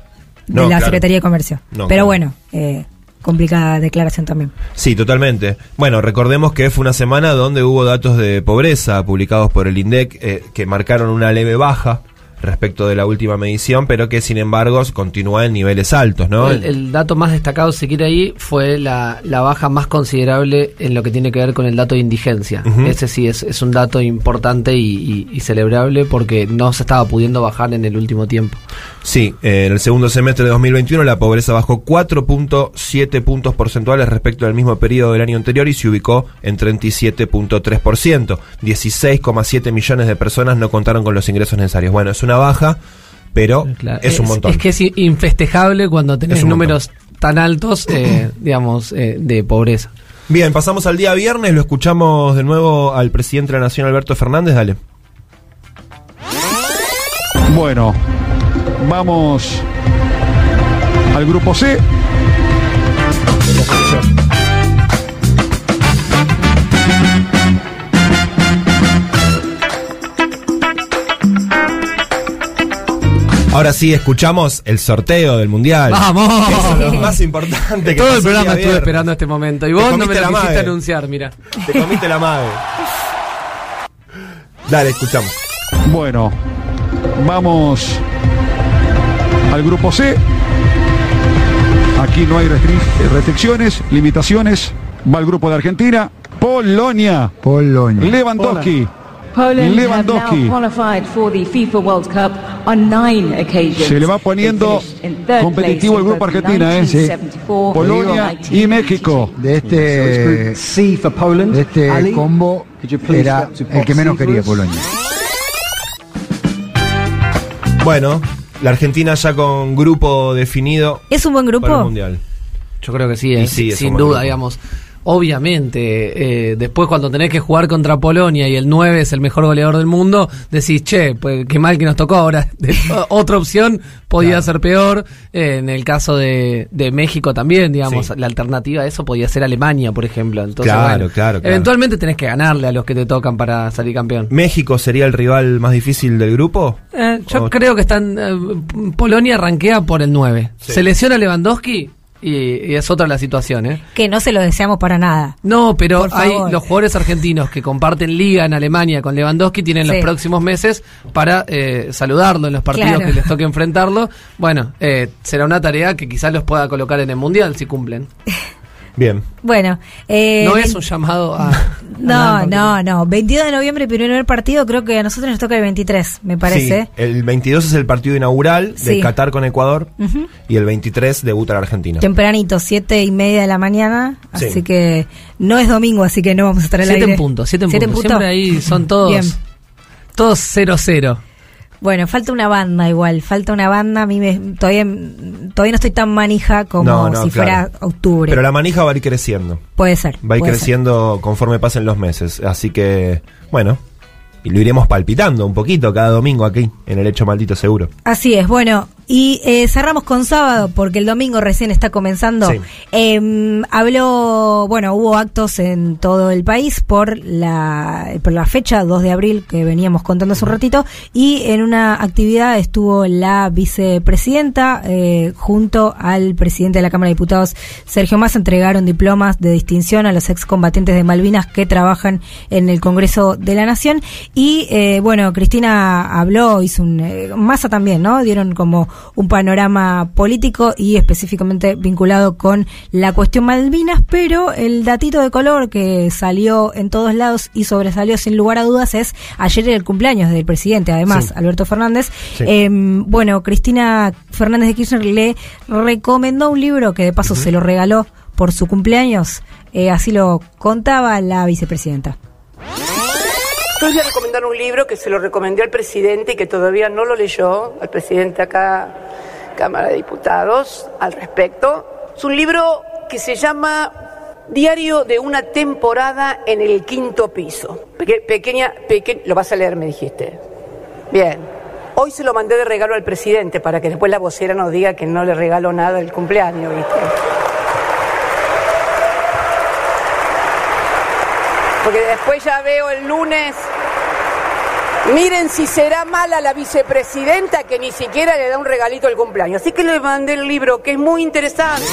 de la claro. Secretaría de Comercio. No, pero claro. bueno, eh, complicada declaración también. Sí, totalmente. Bueno, recordemos que fue una semana donde hubo datos de pobreza publicados por el INDEC eh, que marcaron una leve baja respecto de la última medición, pero que sin embargo continúa en niveles altos, ¿no? El, el dato más destacado, si quiere ahí, fue la, la baja más considerable en lo que tiene que ver con el dato de indigencia. Ese sí es, es un dato importante y, y- y celebrable porque no se estaba pudiendo bajar en el último tiempo. Sí, en el segundo semestre de 2021 la pobreza bajó 4.7 puntos porcentuales respecto al mismo periodo del año anterior y se ubicó en 37.3%. 16,7 millones de personas no contaron con los ingresos necesarios. Bueno, es una baja, pero es un montón. Es que es infestejable cuando tenés números tan altos, eh, digamos, eh, de pobreza. Bien, pasamos al día viernes, lo escuchamos de nuevo al presidente de la Nación, Alberto Fernández, dale. Bueno, vamos al grupo C. Ahora sí, escuchamos el sorteo del Mundial. ¡Vamos! Eso es lo más importante que Todo el programa estuve esperando este momento. Y Te vos no me lo la quisiste anunciar, mira. Te comiste la madre. Dale, escuchamos. Bueno, vamos al grupo C. Aquí no hay restri- restricciones, limitaciones. Va el grupo de Argentina. Polonia. Polonia. Lewandowski. Lewandowski. now qualified for the FIFA World Cup on nine occasions. Se le va poniendo competitivo el grupo Argentina, ¿eh? Sí. 1974, Polonia y México. De este, de este combo era el que menos quería Polonia. Bueno, la Argentina ya con grupo definido ¿Es un buen para el grupo? Mundial. Yo creo que sí, eh, sí, es sin duda, grupo. digamos. Obviamente, eh, después cuando tenés que jugar contra Polonia y el 9 es el mejor goleador del mundo, decís, che, pues qué mal que nos tocó ahora. Otra opción podía ser peor. Eh, en el caso de, de México también, digamos, Sí. la alternativa a eso podía ser Alemania, por ejemplo. Entonces, Claro, bueno, claro, claro. Eventualmente tenés que ganarle a los que te tocan para salir campeón. ¿México sería el rival más difícil del grupo? Eh, yo O- creo que están. eh, Polonia rankea por el 9. Sí. Se lesiona Lewandowski, y, y es otra la situación, ¿eh? Que no se lo deseamos para nada. No, pero hay los jugadores argentinos que comparten liga en Alemania con Lewandowski tienen los próximos meses para eh, saludarlo en los partidos Claro. que les toque enfrentarlo. Bueno, eh, será una tarea que quizás los pueda colocar en el mundial si cumplen. Bien. Bueno, eh, no es un llamado a. No, no, no. 22 de noviembre, primer partido, creo que a nosotros nos toca el 23, me parece. Sí, el 22 es el partido inaugural de Sí. Qatar con Ecuador Ujú. y el 23 debuta la Argentina. Tempranito, siete y media de la mañana, Sí. así que no es domingo, así que no vamos a estar al Siete aire. en punto, siete en Siete punto. Siempre ahí son todos. Bien. Todos 0-0. Bueno, falta una banda igual, falta una banda. A mí me, todavía, todavía no estoy tan manija como No, no, si claro. fuera octubre. Pero la manija va a ir creciendo. Puede ser. Va a ir ser. creciendo conforme pasen los meses. Así que, bueno, y lo iremos palpitando un poquito cada domingo aquí, en el hecho maldito seguro. Así es, bueno, y eh, cerramos con sábado porque el domingo recién está comenzando. Sí. Eh, habló, bueno, hubo actos en todo el país por la, por la fecha 2 de abril que veníamos contando hace un ratito y en una actividad estuvo la vicepresidenta eh, junto al presidente de la Cámara de Diputados, Sergio Massa, entregaron diplomas de distinción a los excombatientes de Malvinas que trabajan en el Congreso de la Nación y eh, bueno, Cristina habló, hizo un eh, Massa también, ¿no? Dieron como un panorama político y específicamente vinculado con la cuestión Malvinas, pero el datito de color que salió en todos lados y sobresalió sin lugar a dudas es ayer era el cumpleaños del presidente, además, Sí. Alberto Fernández. Sí. Eh, bueno, Cristina Fernández de Kirchner le recomendó un libro que de paso se lo regaló por su cumpleaños, eh, así lo contaba la vicepresidenta. Yo voy a recomendar un libro que se lo recomendé al presidente y que todavía no lo leyó, al presidente acá, Cámara de Diputados, al respecto. Es un libro que se llama Diario de una temporada en el quinto piso. Peque- pequeña, peque- lo vas a leer, me dijiste. Bien. Hoy se lo mandé de regalo al presidente para que después la vocera nos diga que no le regaló nada el cumpleaños, ¿viste? Porque después ya veo el lunes. Miren si será mala la vicepresidenta que ni siquiera le da un regalito al cumpleaños. Así que le mandé el libro, que es muy interesante.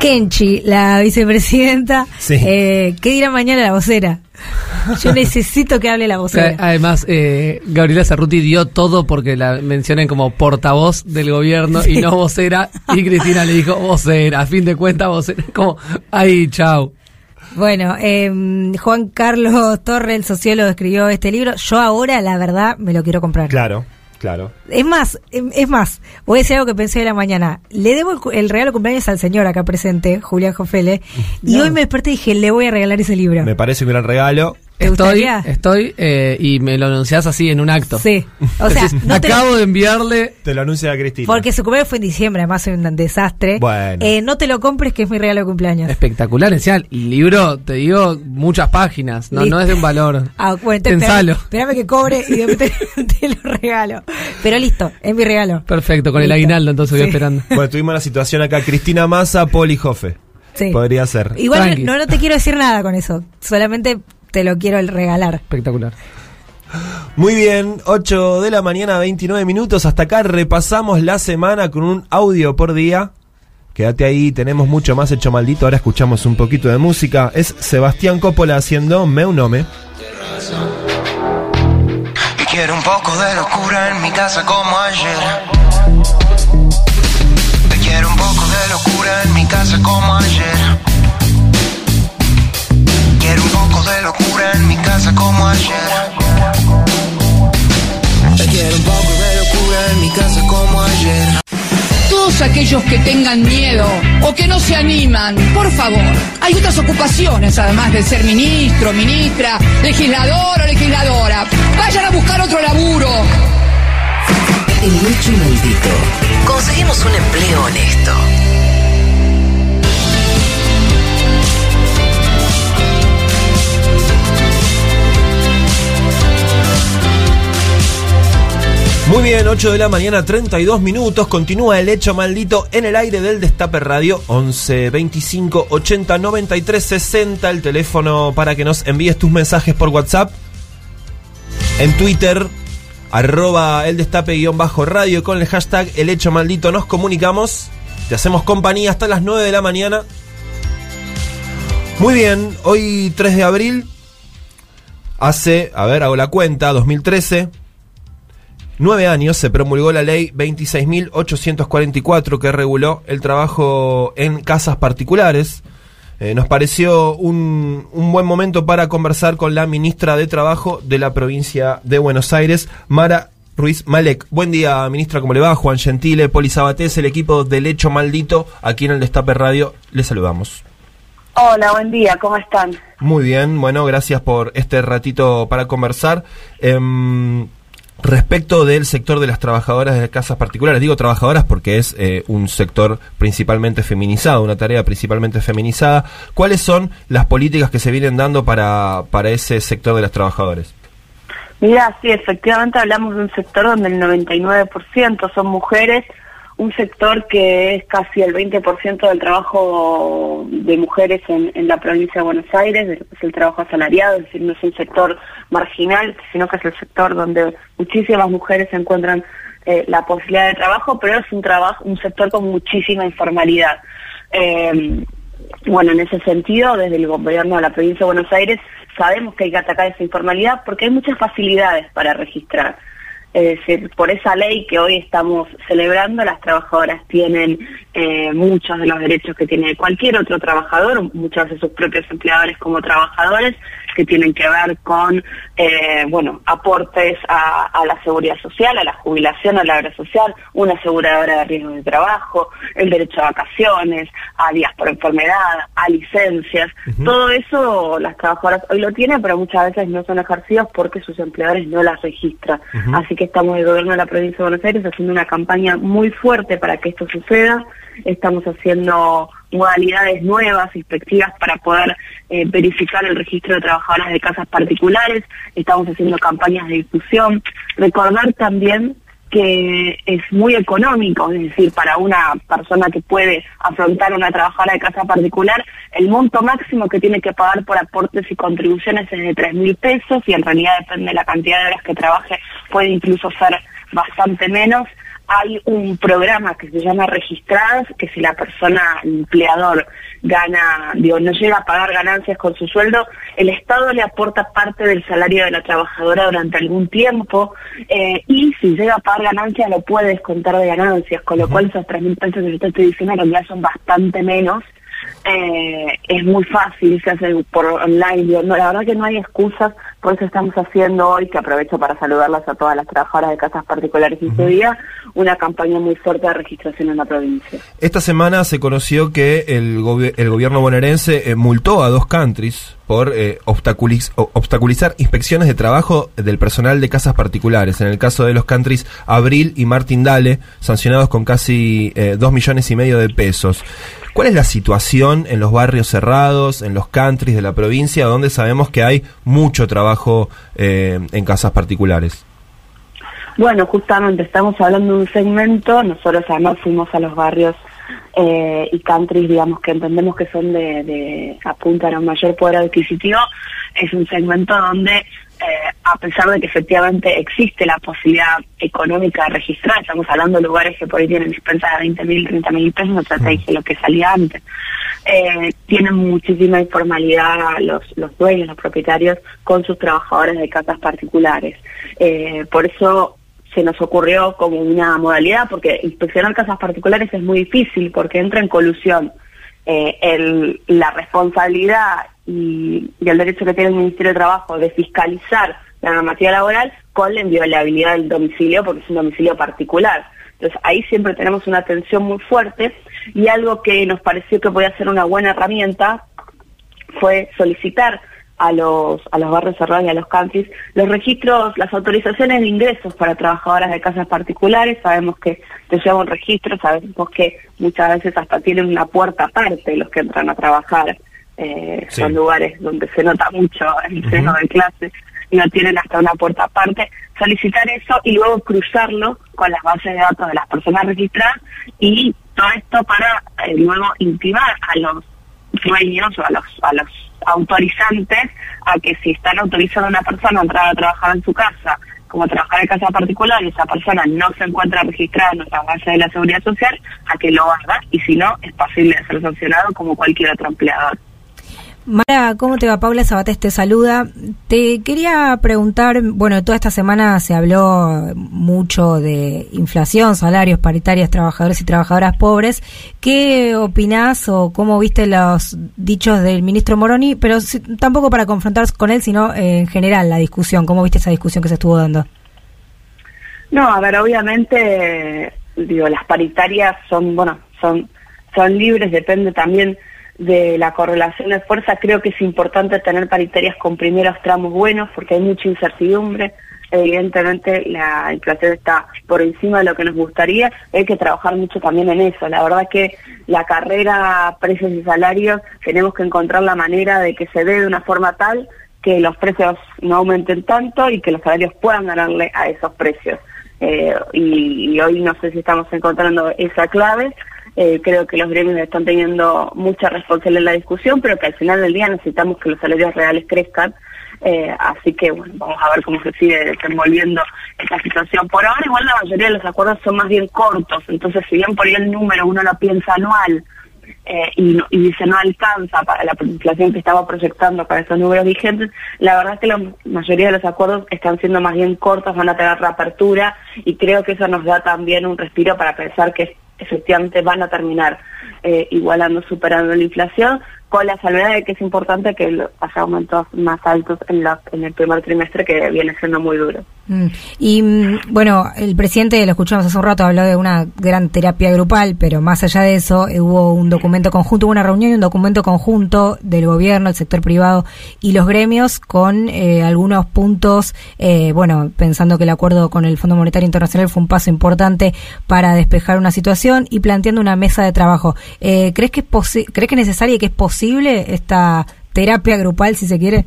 Kenchi, la vicepresidenta, Sí. eh, ¿qué dirá mañana la vocera? Yo necesito que hable la vocera. Además, eh, Gabriela Cerruti dio todo porque la mencionen como portavoz del gobierno y no vocera. Y Cristina le dijo vocera, a fin de cuentas vocera. Como, ay, chau. Bueno, eh, Juan Carlos Torre, el sociólogo, escribió este libro. Yo ahora, la verdad, me lo quiero comprar. Claro, claro. Es más, em- es más, voy a decir algo que pensé de la mañana. Le debo el, regalo de cumpleaños al señor acá presente, Julián Jofele, y No. hoy me desperté y dije, le voy a regalar ese libro. Me parece un gran regalo. ¿Te Estoy, gustaría? estoy, eh, y me lo anunciás así en un acto. Sí. O sea, no te- acabo de enviarle. Te lo anuncia Cristina. Porque su cumpleaños fue en diciembre, además soy un desastre. Bueno. Eh, no te lo compres, que es mi regalo de cumpleaños. Espectacular, encima, el libro, te digo, muchas páginas, no, Listo. no es de un valor. Ah, bueno, Pensalo. espérame, espérame que cobre y después te, te lo regalo. Pero listo, es mi regalo. Perfecto, con el aguinaldo entonces voy Sí. esperando. Bueno, tuvimos la situación acá. Cristina Massa, Poli Jofe. Sí. Podría ser. Igual no, no te quiero decir nada con eso. Solamente te lo quiero regalar. Espectacular. Muy bien, 8 de la mañana, 29 minutos. Hasta acá repasamos la semana con un audio por día. Quédate ahí, tenemos mucho más hecho maldito. Ahora escuchamos un poquito de música. Es Sebastián Coppola haciendo Meu Nome. Y quiero un poco de locura en mi casa como ayer. Y quiero un poco de locura en mi casa como ayer. En mi casa como ayer. Quiero un poco de locura en mi casa como ayer. Todos aquellos que tengan miedo o que no se animan, por favor, hay otras ocupaciones además de ser ministro, ministra, legislador o legisladora. Vayan a buscar otro laburo. El hecho maldito. Conseguimos un empleo honesto. Muy bien, 8 de la mañana, 32 minutos. Continúa el hecho maldito en el aire del Destape Radio. 11 25 80 93 60. El teléfono para que nos envíes tus mensajes por WhatsApp. En Twitter, arroba el destape guion bajo radio con el hashtag el hecho maldito nos comunicamos. Te hacemos compañía hasta las 9 de la mañana. Muy bien, hoy 3 de abril, hace, a ver, hago la cuenta, 2013, nueve años se promulgó la ley 26.844 que reguló el trabajo en casas particulares. Eh, nos pareció un, un buen momento para conversar con la ministra de Trabajo de la provincia de Buenos Aires, Mara Ruiz Malek. Buen día, ministra, ¿cómo le va? Juan Gentile, Poli Sabatés, el equipo del Hecho Maldito, aquí en el Destape Radio, le saludamos. Hola, buen día, ¿cómo están? Muy bien, bueno, gracias por este ratito para conversar. Em, respecto del sector de las trabajadoras de casas particulares, digo trabajadoras porque es eh, un sector principalmente feminizado, una tarea principalmente feminizada, ¿cuáles son las políticas que se vienen dando para, para ese sector de las trabajadoras? Mira, sí, efectivamente hablamos de un sector donde el 99% son mujeres, un sector que es casi el 20% del trabajo de mujeres en, en, la provincia de Buenos Aires, es el trabajo asalariado, es decir, no es un sector marginal, sino que es el sector donde muchísimas mujeres encuentran eh, la posibilidad de trabajo, pero es un trabajo, un sector con muchísima informalidad. Eh, bueno, en ese sentido, desde el gobierno de la provincia de Buenos Aires sabemos que hay que atacar esa informalidad porque hay muchas facilidades para registrar. Es decir, por esa ley que hoy estamos celebrando, las trabajadoras tienen eh, muchos de los derechos que tiene cualquier otro trabajador, muchos de sus propios empleadores como trabajadores, que tienen que ver con, eh, bueno, aportes a, a, la seguridad social, a la jubilación, a la obra social, una aseguradora de riesgo de trabajo, el derecho a vacaciones, a días por enfermedad, a licencias. Uh -huh. Todo eso las trabajadoras hoy lo tienen, pero muchas veces no son ejercidos porque sus empleadores no las registran. Uh -huh. Así que estamos el gobierno de la provincia de Buenos Aires haciendo una campaña muy fuerte para que esto suceda. Estamos haciendo modalidades nuevas, inspectivas para poder eh, verificar el registro de trabajadoras de casas particulares, estamos haciendo campañas de difusión, recordar también que es muy económico, es decir, para una persona que puede afrontar una trabajadora de casa particular, el monto máximo que tiene que pagar por aportes y contribuciones es de tres mil pesos y en realidad depende de la cantidad de horas que trabaje, puede incluso ser bastante menos hay un programa que se llama Registradas, que si la persona, el empleador, gana, digo, no llega a pagar ganancias con su sueldo, el Estado le aporta parte del salario de la trabajadora durante algún tiempo, eh, y si llega a pagar ganancias lo puede descontar de ganancias, con lo cual esos tres mil pesos que yo te estoy diciendo en realidad son bastante menos, eh, es muy fácil, se hace por online, digo, no, la verdad que no hay excusas, por eso estamos haciendo hoy, que aprovecho para saludarlas a todas las trabajadoras de casas particulares y su día, una campaña muy fuerte de registración en la provincia. Esta semana se conoció que el, gobi el gobierno bonaerense eh, multó a dos countries por eh, obstaculiz obstaculizar inspecciones de trabajo del personal de casas particulares. En el caso de los countries Abril y Martín Dale, sancionados con casi eh, dos millones y medio de pesos. ¿Cuál es la situación en los barrios cerrados, en los countries de la provincia, donde sabemos que hay mucho trabajo eh, en casas particulares? Bueno, justamente estamos hablando de un segmento, nosotros además fuimos a los barrios eh, y countries, digamos, que entendemos que son de, de apuntan a un mayor poder adquisitivo, es un segmento donde eh, a pesar de que efectivamente existe la posibilidad económica de registrar, estamos hablando de lugares que por ahí tienen dispensas de 20 mil, 30 mil pesos, otra te dije lo que salía antes. Eh, tienen muchísima informalidad los, los dueños, los propietarios, con sus trabajadores de casas particulares. Eh, por eso se nos ocurrió como una modalidad, porque inspeccionar casas particulares es muy difícil, porque entra en colusión eh, el, la responsabilidad y, el derecho que tiene el Ministerio de Trabajo de fiscalizar la normativa laboral con la inviolabilidad del domicilio, porque es un domicilio particular. Entonces ahí siempre tenemos una atención muy fuerte y algo que nos pareció que podía ser una buena herramienta fue solicitar a los, a los barrios cerrados y a los countries, los registros, las autorizaciones de ingresos para trabajadoras de casas particulares, sabemos que te lleva un registro, sabemos que muchas veces hasta tienen una puerta aparte los que entran a trabajar, eh, sí. son lugares donde se nota mucho el seno uh -huh. de clase, y no tienen hasta una puerta aparte, solicitar eso y luego cruzarlo con las bases de datos de las personas registradas y todo esto para eh, luego intimar a los dueños o a los, a los autorizantes a que si están autorizando a una persona a entrar a trabajar en su casa como trabajar en casa particular y esa persona no se encuentra registrada en nuestra base de la seguridad social, a que lo haga y si no, es posible de ser sancionado como cualquier otro empleador. Mara, ¿cómo te va? Paula Sabatés te saluda. Te quería preguntar, bueno, toda esta semana se habló mucho de inflación, salarios, paritarias, trabajadores y trabajadoras pobres. ¿Qué opinás o cómo viste los dichos del ministro Moroni? Pero tampoco para confrontar con él, sino eh, en general la discusión. ¿Cómo viste esa discusión que se estuvo dando? No, a ver, obviamente, digo, las paritarias son, bueno, son, son libres, depende también de la correlación de fuerza. Creo que es importante tener paritarias con primeros tramos buenos porque hay mucha incertidumbre. Evidentemente la inflación está por encima de lo que nos gustaría. Hay que trabajar mucho también en eso. La verdad que la carrera precios y salarios tenemos que encontrar la manera de que se dé de una forma tal que los precios no aumenten tanto y que los salarios puedan ganarle a esos precios. Eh, y, y hoy no sé si estamos encontrando esa clave. Eh, creo que los gremios están teniendo mucha responsabilidad en la discusión, pero que al final del día necesitamos que los salarios reales crezcan. Eh, así que bueno, vamos a ver cómo se sigue desenvolviendo esta situación. Por ahora igual la mayoría de los acuerdos son más bien cortos, entonces si bien por ahí el número uno lo piensa anual eh, y, y dice no alcanza para la inflación que estaba proyectando para esos números vigentes, la verdad es que la mayoría de los acuerdos están siendo más bien cortos, van a tener reapertura y creo que eso nos da también un respiro para pensar que efectivamente van a terminar eh, igualando, superando la inflación, con la salvedad de que es importante que haya aumentos más altos en, la, en el primer trimestre que viene siendo muy duro. Mm. Y mm, bueno, el presidente, lo escuchamos hace un rato, habló de una gran terapia grupal, pero más allá de eso, eh, hubo un documento conjunto, hubo una reunión y un documento conjunto del gobierno, el sector privado y los gremios con eh, algunos puntos, eh, bueno, pensando que el acuerdo con el Fondo Monetario Internacional fue un paso importante para despejar una situación y planteando una mesa de trabajo. Eh, ¿Crees que es crees que es necesaria y que es posible esta terapia grupal, si se quiere?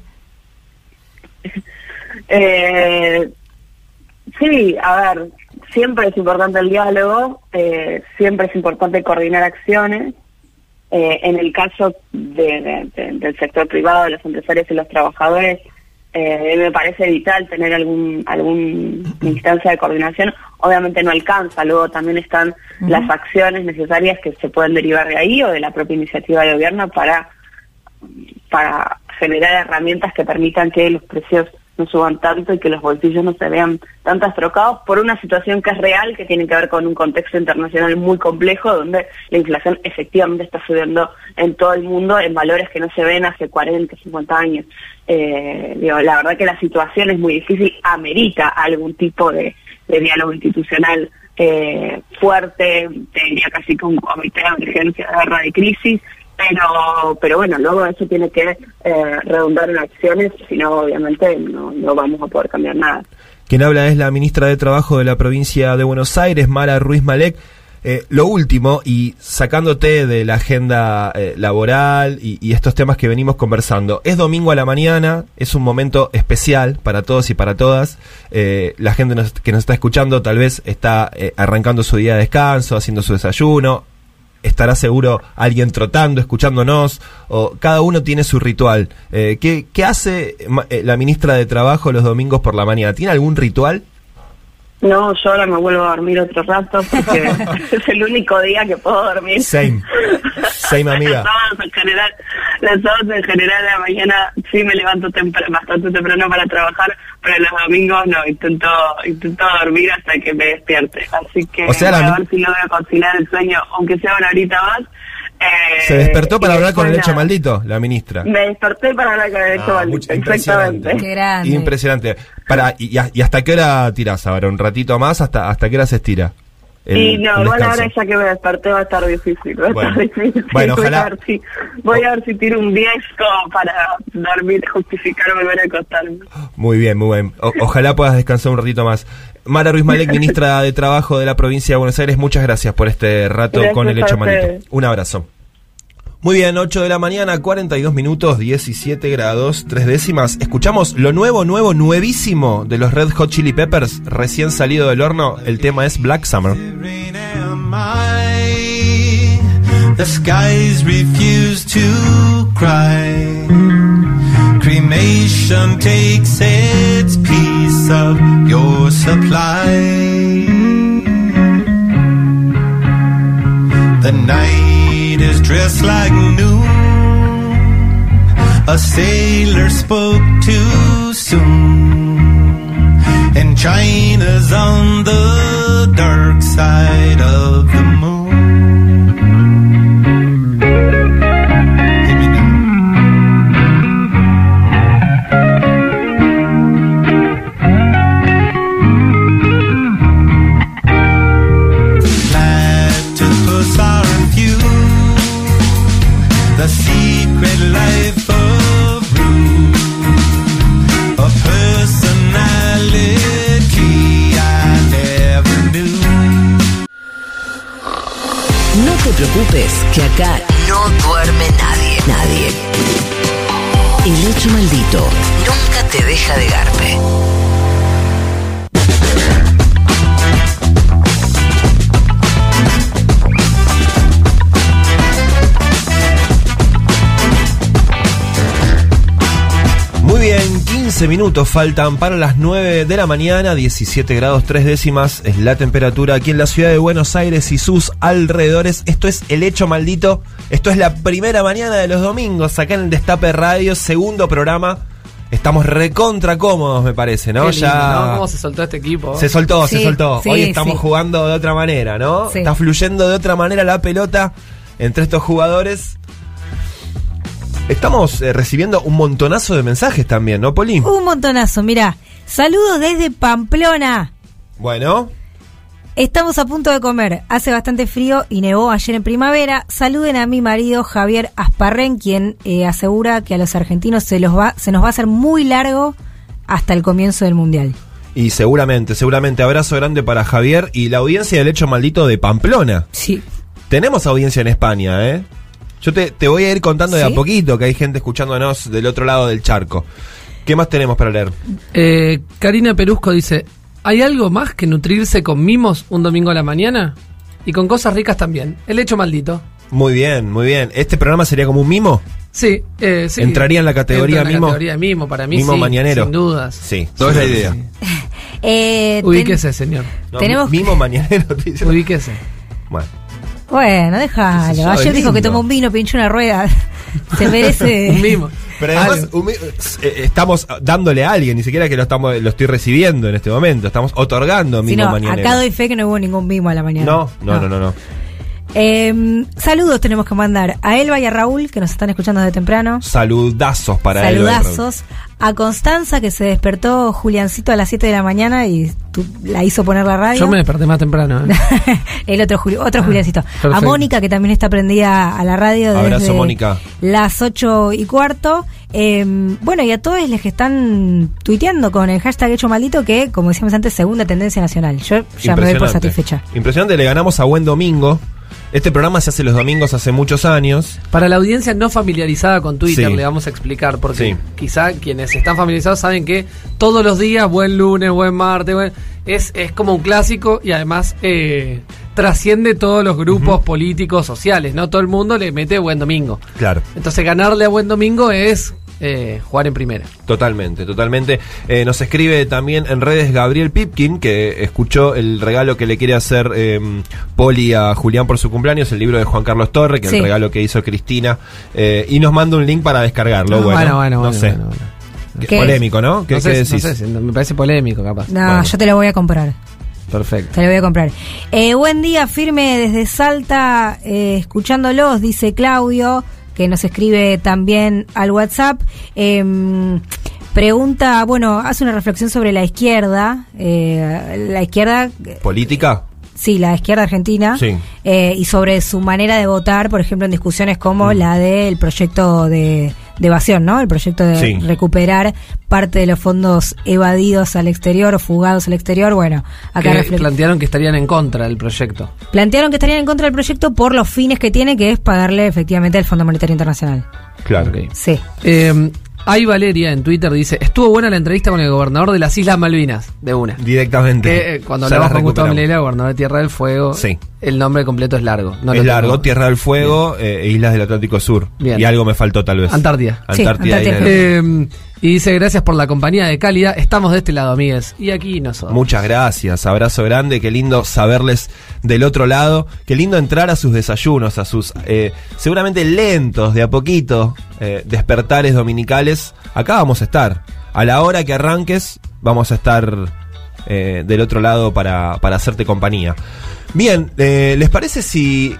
Eh, sí, a ver, siempre es importante el diálogo, eh, siempre es importante coordinar acciones. Eh, en el caso de- del sector privado, de los empresarios y los trabajadores, eh, me parece vital tener algún algún instancia de coordinación. Obviamente no alcanza, luego también están las acciones necesarias que se pueden derivar de ahí o de la propia iniciativa del gobierno para para generar herramientas que permitan que los precios no suban tanto y que los bolsillos no se vean tan trastrocados por una situación que es real, que tiene que ver con un contexto internacional muy complejo, donde la inflación efectivamente está subiendo en todo el mundo en valores que no se ven hace 40, 50 años. Eh, digo, la verdad que la situación es muy difícil, amerita algún tipo de, de diálogo institucional eh, fuerte, te diría casi que un comité de emergencia de guerra de crisis, pero pero bueno, luego eso tiene que eh, redundar en acciones, si no, obviamente no, no vamos a poder cambiar nada. Quien habla es la ministra de Trabajo de la provincia de Buenos Aires, Mara Ruiz Malek. Eh, lo último, y sacándote de la agenda eh, laboral y, y estos temas que venimos conversando, es domingo a la mañana, es un momento especial para todos y para todas. Eh, la gente nos- que nos está escuchando tal vez está eh, arrancando su día de descanso, haciendo su desayuno, estará seguro alguien trotando, escuchándonos, o cada uno tiene su ritual. Eh, ¿qué, qué hace eh, la ministra de Trabajo los domingos por la mañana? ¿Tiene algún ritual? No, yo ahora me vuelvo a dormir otro rato porque es el único día que puedo dormir. Same. Same, amiga. Los sábados en general, los sábados en general a la mañana sí me levanto bastante temprano para trabajar, pero los domingos no, intento intento dormir hasta que me despierte. Así que O sea, a ver si logro conciliar el sueño, aunque sea una horita más. Eh, Se despertó para hablar con el hecho maldito, la ministra. Me desperté para hablar con el hecho Ah, maldito, mucho- impresionante. exactamente. Impresionante. Para, y, y hasta qué hora tirás ahora? ¿Un ratito más? ¿Hasta, hasta qué hora se estira? el- Y no, igual descanso? ahora ya que me desperté va a estar difícil, va a estar difícil. Bueno, voy, ojalá- a ver si, voy a ver si tiro un 10 como para dormir, justificar volver a acostarme. Muy bien, muy bien. O- ojalá puedas descansar un ratito más. Mara Ruiz Malek, ministra de Trabajo de la provincia de Buenos Aires, muchas gracias por este rato Gracias con el hecho maldito. Un abrazo. Muy bien, 8 de la mañana, 42 minutos, 17 grados, tres décimas. Escuchamos lo nuevo, nuevo, nuevísimo de los Red Hot Chili Peppers, recién salido del horno. El tema es Black Summer. The skies refuse to cry. Cremation takes its piece of your supply. The night is dressed like noon. A sailor spoke too soon. And China's on the dark side of the moon. Que acá no duerme nadie. Nadie. El hecho maldito nunca te deja de garpe. Muy bien, 15 minutos faltan para las 9 de la mañana, 17 grados 3 décimas es la temperatura aquí en la ciudad de Buenos Aires y sus alrededores. Esto es El Hecho Maldito, esto es la primera mañana de los domingos acá en el Destape Radio, segundo programa. Estamos recontra cómodos, me parece, ¿no? Qué lindo, ¿no? ¿Cómo se soltó este equipo? Se soltó, se soltó. sí, Hoy estamos sí. jugando de otra manera, ¿no? Sí. Está fluyendo de otra manera la pelota entre estos jugadores. Estamos eh, recibiendo un montonazo de mensajes también, ¿no, Poli? Un montonazo, mira. Saludos desde Pamplona. Bueno, Estamos a punto de comer. Hace bastante frío y nevó ayer en primavera. Saluden a mi marido Javier Asparren, quien eh, asegura que a los argentinos se, los va, se nos va a hacer muy largo hasta el comienzo del Mundial. y seguramente, seguramente abrazo grande para Javier y la audiencia del hecho maldito de Pamplona. Sí. Tenemos audiencia en España, ¿eh? Yo te, te voy a ir contando de ¿Sí? a poquito que hay gente escuchándonos del otro lado del charco. ¿Qué más tenemos para leer? Eh, Karina Perusco dice, ¿hay algo más que nutrirse con mimos un domingo a la mañana? Y con cosas ricas también. El hecho maldito. Muy bien, muy bien. ¿Este programa sería como un mimo? Sí, eh, sí. ¿Entraría en la categoría Entra en la mimo? categoría mimo, para mí Mimo sí, mañanero. sin dudas. Sí, no es la idea. Eh, ten- Ubíquese, señor. No, Tenemos- Mimo mañanero. Ubíquese. Bueno. Bueno, déjalo. Ayer dijo que tomó un vino, pinchó una rueda. Se merece. Un mimo. Pero además un eh, estamos dándole a alguien, ni siquiera que lo estamos lo estoy recibiendo en este momento. Estamos otorgando Si mimo no, mañanero. acá doy fe que no hubo ningún mimo a la mañana. No, no, no, no, no. Eh, saludos tenemos que mandar a Elba y a Raúl, que nos están escuchando desde temprano. Saludazos para él. Saludazos. A Constanza, que se despertó Juliancito a las 7 de la mañana y tú- la hizo poner la radio. Yo me desperté más temprano. ¿eh? El otro, Juli- otro Ah, Juliancito. A. Mónica, que también está prendida a la radio desde Abrazo, Mónica. las 8 y cuarto. Eh, bueno, y a todos los que están tuiteando con el hashtag Hecho Maldito, que, como decíamos antes, segunda tendencia nacional. Yo ya me doy por satisfecha. Impresionante, le ganamos a Buen Domingo. Este programa se hace los domingos hace muchos años. Para la audiencia no familiarizada con Twitter Sí. le vamos a explicar porque Sí. quizá quienes están familiarizados saben que todos los días, buen lunes, buen martes, buen- es, es como un clásico y además eh, trasciende todos los grupos políticos, sociales, ¿no? Todo el mundo le mete buen domingo. Claro. Entonces ganarle a buen domingo es eh, jugar en primera. Totalmente, totalmente. Eh, nos escribe también en redes Gabriel Pipkin, que escuchó el regalo que le quiere hacer eh, Poli a Julián por su cumpleaños, el libro de Juan Carlos Torre, que es el regalo que hizo Cristina, eh, y nos manda un link para descargarlo. Ah, bueno, bueno, bueno, no bueno, sé. bueno, bueno. Qué. Polémico, ¿no? ¿Qué, no sé, qué no decís? sé, me parece polémico capaz. No, Bueno. yo te lo voy a comprar. Perfecto. Te lo voy a comprar. Eh, buen día, firme desde Salta, eh, escuchándolos, dice Claudio, que nos escribe también al WhatsApp. Em, pregunta, bueno, hace una reflexión sobre la izquierda. eh, la izquierda, ¿Política? sí, la izquierda argentina. Sí. eh, y sobre su manera de votar, por ejemplo, en discusiones como la del proyecto de, de evasión, ¿no? El proyecto de Sí. recuperar parte de los fondos evadidos al exterior o fugados al exterior. Bueno, acá Que plantearon que estarían en contra del proyecto. Plantearon que estarían en contra del proyecto por los fines que tiene, que es pagarle efectivamente al Fondo Monetario Internacional. Claro. Sí. Eh, Hay Valeria en Twitter dice, estuvo buena la entrevista con el gobernador de las Islas Malvinas, de una. Directamente. Que, eh, cuando hablamos con Gustavo. Milena, gobernador de Tierra del Fuego, Sí. el nombre completo es largo. No es lo largo, tengo. Tierra del Fuego eh, e Islas del Atlántico Sur. Bien. Y algo me faltó tal vez. Antártida. Antártida. y- Eh, y dice, gracias por la compañía de cálida. Estamos de este lado, amigues. Y aquí nosotros. Muchas gracias, abrazo grande, qué lindo saberles del otro lado, qué lindo entrar a sus desayunos, a sus eh, seguramente lentos, de a poquito, eh, despertares dominicales. Acá vamos a estar. A la hora que arranques, vamos a estar eh, del otro lado para, para hacerte compañía. Bien, eh, ¿les parece si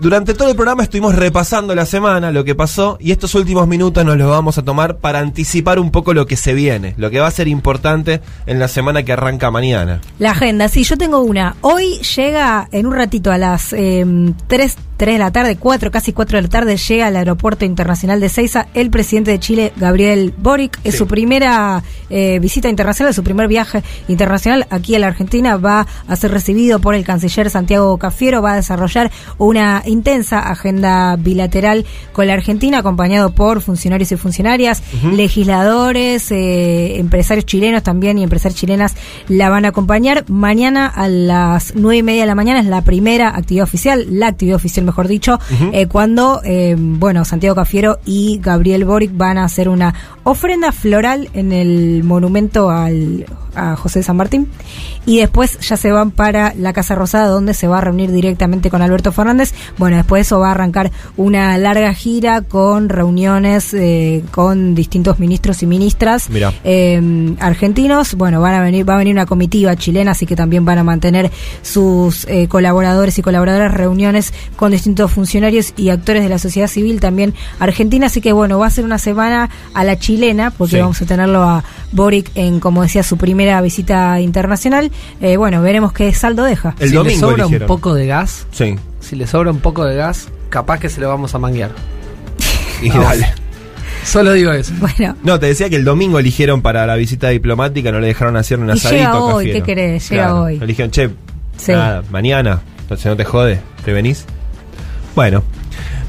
durante todo el programa estuvimos repasando la semana, lo que pasó, y estos últimos minutos nos los vamos a tomar para anticipar un poco lo que se viene, lo que va a ser importante en la semana que arranca mañana. La agenda, sí, yo tengo una. Hoy llega en un ratito a las eh, 3, 3 de la tarde, 4, casi 4 de la tarde, llega al Aeropuerto Internacional de Ceiza el presidente de Chile, Gabriel Boric. Es Sí. su primera eh, visita internacional, su primer viaje internacional aquí a la Argentina. Va a ser recibido por el canciller Santiago Cafiero, va a desarrollar una intensa agenda bilateral con la Argentina, acompañado por funcionarios y funcionarias, legisladores, eh, empresarios chilenos también y empresarias chilenas la van a acompañar. Mañana a las nueve y media de la mañana es la primera actividad oficial, la actividad oficial mejor dicho, eh, cuando, eh, bueno, Santiago Cafiero y Gabriel Boric van a hacer una ofrenda floral en el monumento al, a José de San Martín y después ya se van para la Casa Rosada donde se va a reunir directamente con Alberto Fernández. Bueno, después de eso va a arrancar una larga gira con reuniones eh, con distintos ministros y ministras Mira. eh, argentinos. Bueno, van a venir, va a venir una comitiva chilena, así que también van a mantener sus eh, colaboradores y colaboradoras reuniones con distintos funcionarios y actores de la sociedad civil también argentina. Así que bueno, va a ser una semana a la chilena, porque Sí. vamos a tenerlo a Boric en, como decía, su primera visita internacional. Eh, bueno, veremos qué saldo deja. El si domingo le sobra eligieron. un poco de gas, Sí. si le sobra un poco de gas, capaz que se lo vamos a manguear. Y dale. Solo digo eso. Bueno. No, te decía que el domingo eligieron para la visita diplomática, no le dejaron hacer un Y asadito. llega hoy, Cafiero. ¿qué querés? Llega hoy. Eligieron, che, Sí. nada, mañana, entonces no te jode, ¿te venís? Bueno.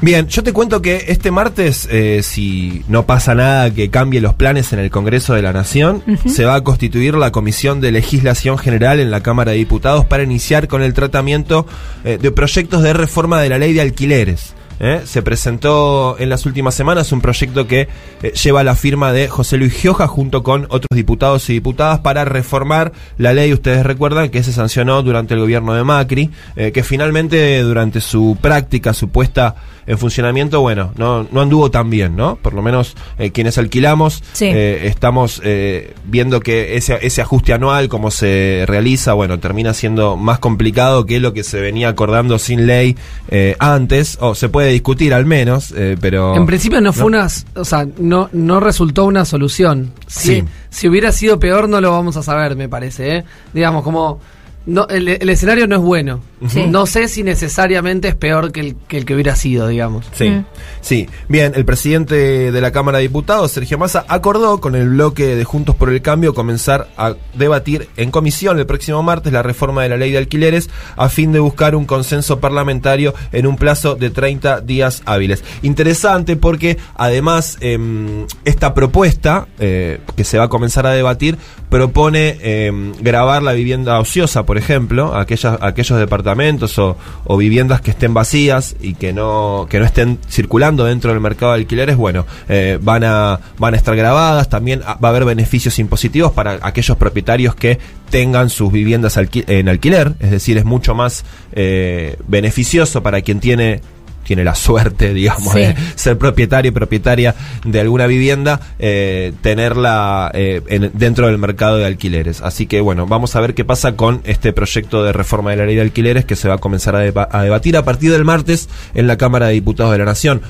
Bien, yo te cuento que este martes, eh, si no pasa nada que cambie los planes en el Congreso de la Nación, se va a constituir la Comisión de Legislación General en la Cámara de Diputados para iniciar con el tratamiento eh, de proyectos de reforma de la ley de alquileres. ¿Eh? Se presentó en las últimas semanas un proyecto que eh, lleva la firma de José Luis Gioja junto con otros diputados y diputadas para reformar la ley, ustedes recuerdan, que se sancionó durante el gobierno de Macri, eh, que finalmente durante su práctica, su puesta en funcionamiento, bueno, no, no anduvo tan bien, ¿no? Por lo menos eh, quienes alquilamos Sí. eh, estamos eh, viendo que ese, ese ajuste anual, como se realiza, bueno, termina siendo más complicado que lo que se venía acordando sin ley eh, antes, o se puede discutir al menos, eh, pero... En principio no fue ¿no? una, o sea, no, no resultó una solución. Si, Sí. si hubiera sido peor no lo vamos a saber, me parece. ¿eh? Digamos, como no, el, el escenario no es bueno. Sí. No sé si necesariamente es peor que el que, el que hubiera sido, digamos. Sí, sí. Bien, el presidente de la Cámara de Diputados, Sergio Massa, acordó con el bloque de Juntos por el Cambio comenzar a debatir en comisión el próximo martes la reforma de la ley de alquileres a fin de buscar un consenso parlamentario en un plazo de 30 días hábiles. Interesante porque además em, esta propuesta eh, que se va a comenzar a debatir propone em, grabar la vivienda ociosa, por ejemplo, aquellas, aquellos departamentos o, viviendas que estén vacías y que no, que no estén circulando dentro del mercado de alquileres, bueno, eh, van, a, van a estar grabadas, también ah, va a haber beneficios impositivos para aquellos propietarios que tengan sus viviendas en alquiler, es decir, es mucho más eh, beneficioso para quien tiene tiene la suerte, digamos, Sí. de ser propietario y propietaria de alguna vivienda, eh, tenerla eh, en- dentro del mercado de alquileres. Así que bueno, vamos a ver qué pasa con este proyecto de reforma de la ley de alquileres que se va a comenzar a, deba- a debatir a partir del martes en la Cámara de Diputados de la Nación.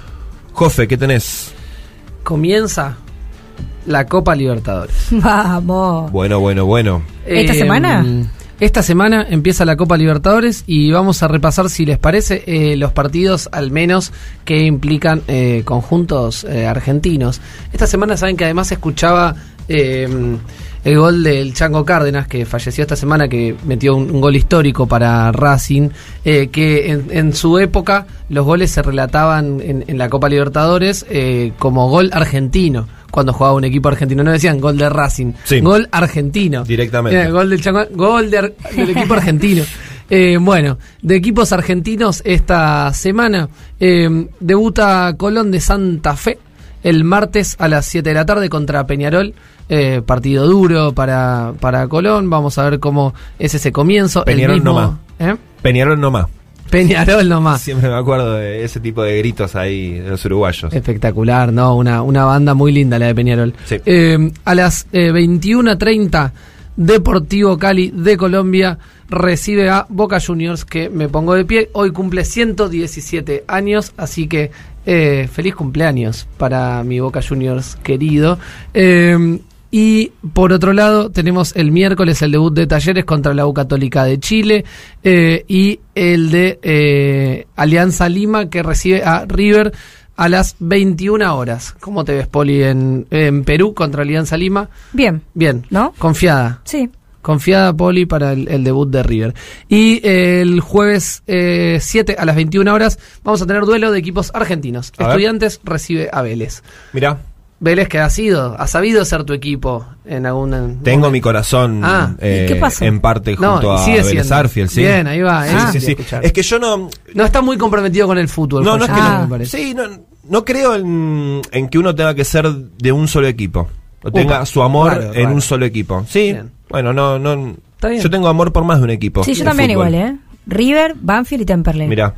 Jofe, ¿qué tenés? Comienza la Copa Libertadores. Vamos. Bueno, bueno, bueno. ¿Esta Eh, semana? Esta semana empieza la Copa Libertadores y vamos a repasar, si les parece, eh, los partidos al menos que implican eh, conjuntos eh, argentinos. Esta semana saben que además escuchaba eh, el gol del Chango Cárdenas, que falleció esta semana, que metió un, un gol histórico para Racing, eh, que en, en su época los goles se relataban en, en la Copa Libertadores eh, como gol argentino cuando jugaba un equipo argentino. No decían gol de Racing, Sí. gol argentino. Directamente. Era gol del, Chango- gol de ar- del equipo argentino. Eh, bueno, de equipos argentinos esta semana eh, debuta Colón de Santa Fe el martes a las 7 de la tarde contra Peñarol. Eh, partido duro para, para Colón. Vamos a ver cómo es ese comienzo. Peñarol el mismo, nomás. ¿eh? Peñarol nomás. Peñarol nomás. Siempre me acuerdo de ese tipo de gritos ahí de los uruguayos. Espectacular, ¿no? Una, una banda muy linda la de Peñarol. Sí. Eh, a las eh, 21.30, Deportivo Cali de Colombia recibe a Boca Juniors, que me pongo de pie. Hoy cumple 117 años, así que eh, feliz cumpleaños para mi Boca Juniors querido. Eh, y por otro lado, tenemos el miércoles el debut de Talleres contra la U Católica de Chile eh, y el de eh, Alianza Lima que recibe a River a las 21 horas. ¿Cómo te ves, Poli, en, en Perú contra Alianza Lima? Bien. Bien, ¿No? Confiada. Sí. Confiada, Poli, para el, el debut de River. Y eh, el jueves eh, 7 a las 21 horas vamos a tener duelo de equipos argentinos. A ver. Estudiantes recibe a Vélez. Mirá, Vélez que ha sido, ha sabido ser tu equipo en algún tengo mi corazón Ah, ¿y eh, qué pasó? en parte junto a Vélez sí. Bien, ahí va, Sí, eh. sí, sí. Es que yo no, No está muy comprometido con el fútbol. No, no es que no. me parece. Sí, no, no creo en, en que uno tenga que ser de un solo equipo. O tenga su amor raro, en raro. un solo equipo. Sí, Bien. Bueno, no, no. Está bien. Yo tengo amor por más de un equipo. Sí, yo de también fútbol. igual, ¿eh? River, Banfield y Temperley. Mira,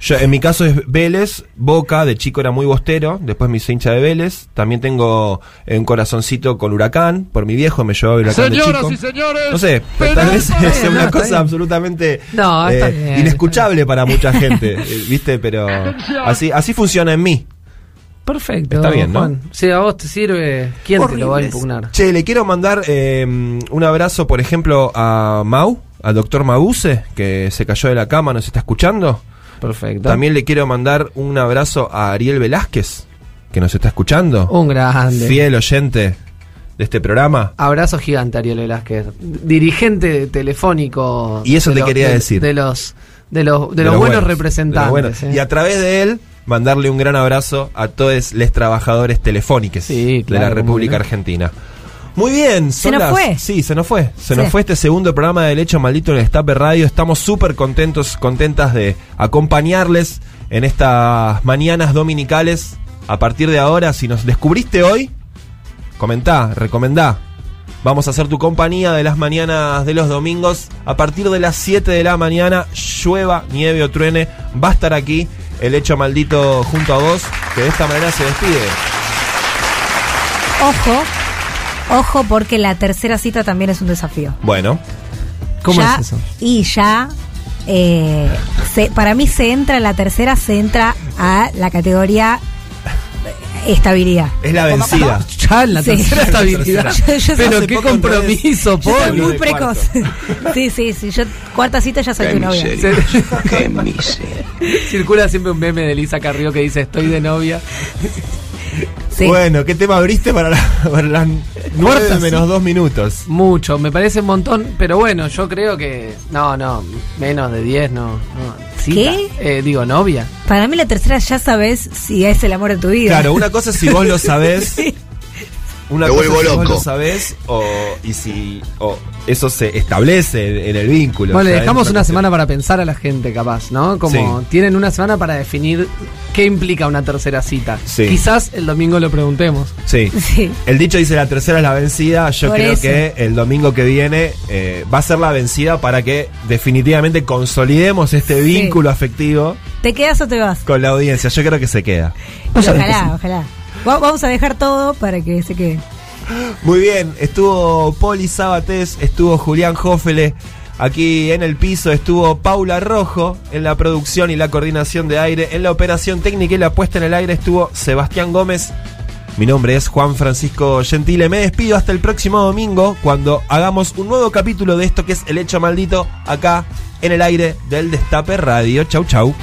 yo, en mi caso es Vélez, Boca, de chico era muy bostero, después me hice hincha de Vélez, también tengo eh, un corazoncito con Huracán, por mi viejo me llevaba a Huracán de Señoras chico. y señores, no sé, pero tal vez No, una cosa bien. absolutamente No, eh, bien, inescuchable para mucha gente, eh, ¿viste? Pero así, así funciona en mí. Perfecto. Está bien, ¿no? Juan. Si a vos te sirve, ¿quién te lo va a impugnar? Che, le quiero mandar eh, un abrazo, por ejemplo, a Mau, al doctor Mabuse, que se cayó de la cama, nos está escuchando. Perfecto. También le quiero mandar un abrazo a Ariel Velázquez, que nos está escuchando. Un grande. Fiel oyente de este programa. Abrazo gigante, Ariel Velázquez. Dirigente telefónico. Y eso te los- quería de- decir. De los, de los, de De los los buenos buenos, representantes. de los buenos. ¿eh? Y a través de él, mandarle un gran abrazo a todos los trabajadores telefónicos de claro, la República. Argentina. Muy bien, ¿Se son nos las- fue? Sí, se nos fue. Se Sí. nos fue este segundo programa del Hecho Maldito en el Estape Radio. Estamos súper contentos, contentas de acompañarles en estas mañanas dominicales. A partir de ahora, si nos descubriste hoy, comentá, recomendá. Vamos a hacer tu compañía de las mañanas de los domingos. A partir de las 7 de la mañana, llueva, nieve o truene, va a estar aquí el hecho maldito junto a vos, que de esta manera se despide. Ojo, ojo, porque la tercera cita también es un desafío. Bueno, ¿Cómo Ya- es eso? Y ya, eh, se- para mí se entra en la tercera, se entra a la categoría estabilidad. es la vencida. Ya en la Sí. tercera estabilidad. Yo- yo- Pero qué compromiso, soy Poli. muy precoz. sí, sí, sí. Yo cuarta cita ya soy tu novia. Qué miseria. Circula siempre un meme de Lisa Carrió que dice estoy de novia. Sí. Bueno, ¿qué tema abriste para, la- para las 9 Cuarta menos dos minutos? Mucho, me parece un montón, pero bueno, yo creo que. No, no, menos de 10, no. no. Cita. ¿Qué? Eh, digo, novia. Para mí la tercera ya sabes si es el amor de tu vida. Claro, una cosa es si vos lo sabés. Una Me cosa vuelvo si vos loco. lo sabés o, y si o eso se establece en, en el vínculo. Bueno, le dejamos una semana para pensar a la gente, capaz, ¿no? Como Sí. tienen una semana para definir qué implica una tercera cita. Sí. Quizás el domingo lo preguntemos. Sí. Sí. El dicho dice la tercera es la vencida. Yo Por creo eso. que el domingo que viene eh, va a ser la vencida para que definitivamente consolidemos este Sí. vínculo afectivo ¿Te quedas o te vas? con la audiencia. Yo creo que se queda. Ojalá, ojalá. Va- Vamos a dejar todo para que se quede. Muy bien, estuvo Poli Sabatés, estuvo Julián Jófele aquí en el piso, estuvo Paula Rojo en la producción y la coordinación de aire, en la operación técnica y la puesta en el aire estuvo Sebastián Gómez. Mi nombre es Juan Francisco Gentile. Me despido hasta el próximo domingo cuando hagamos un nuevo capítulo de esto que es El Hecho Maldito acá en el aire del Destape Radio. Chau, chau.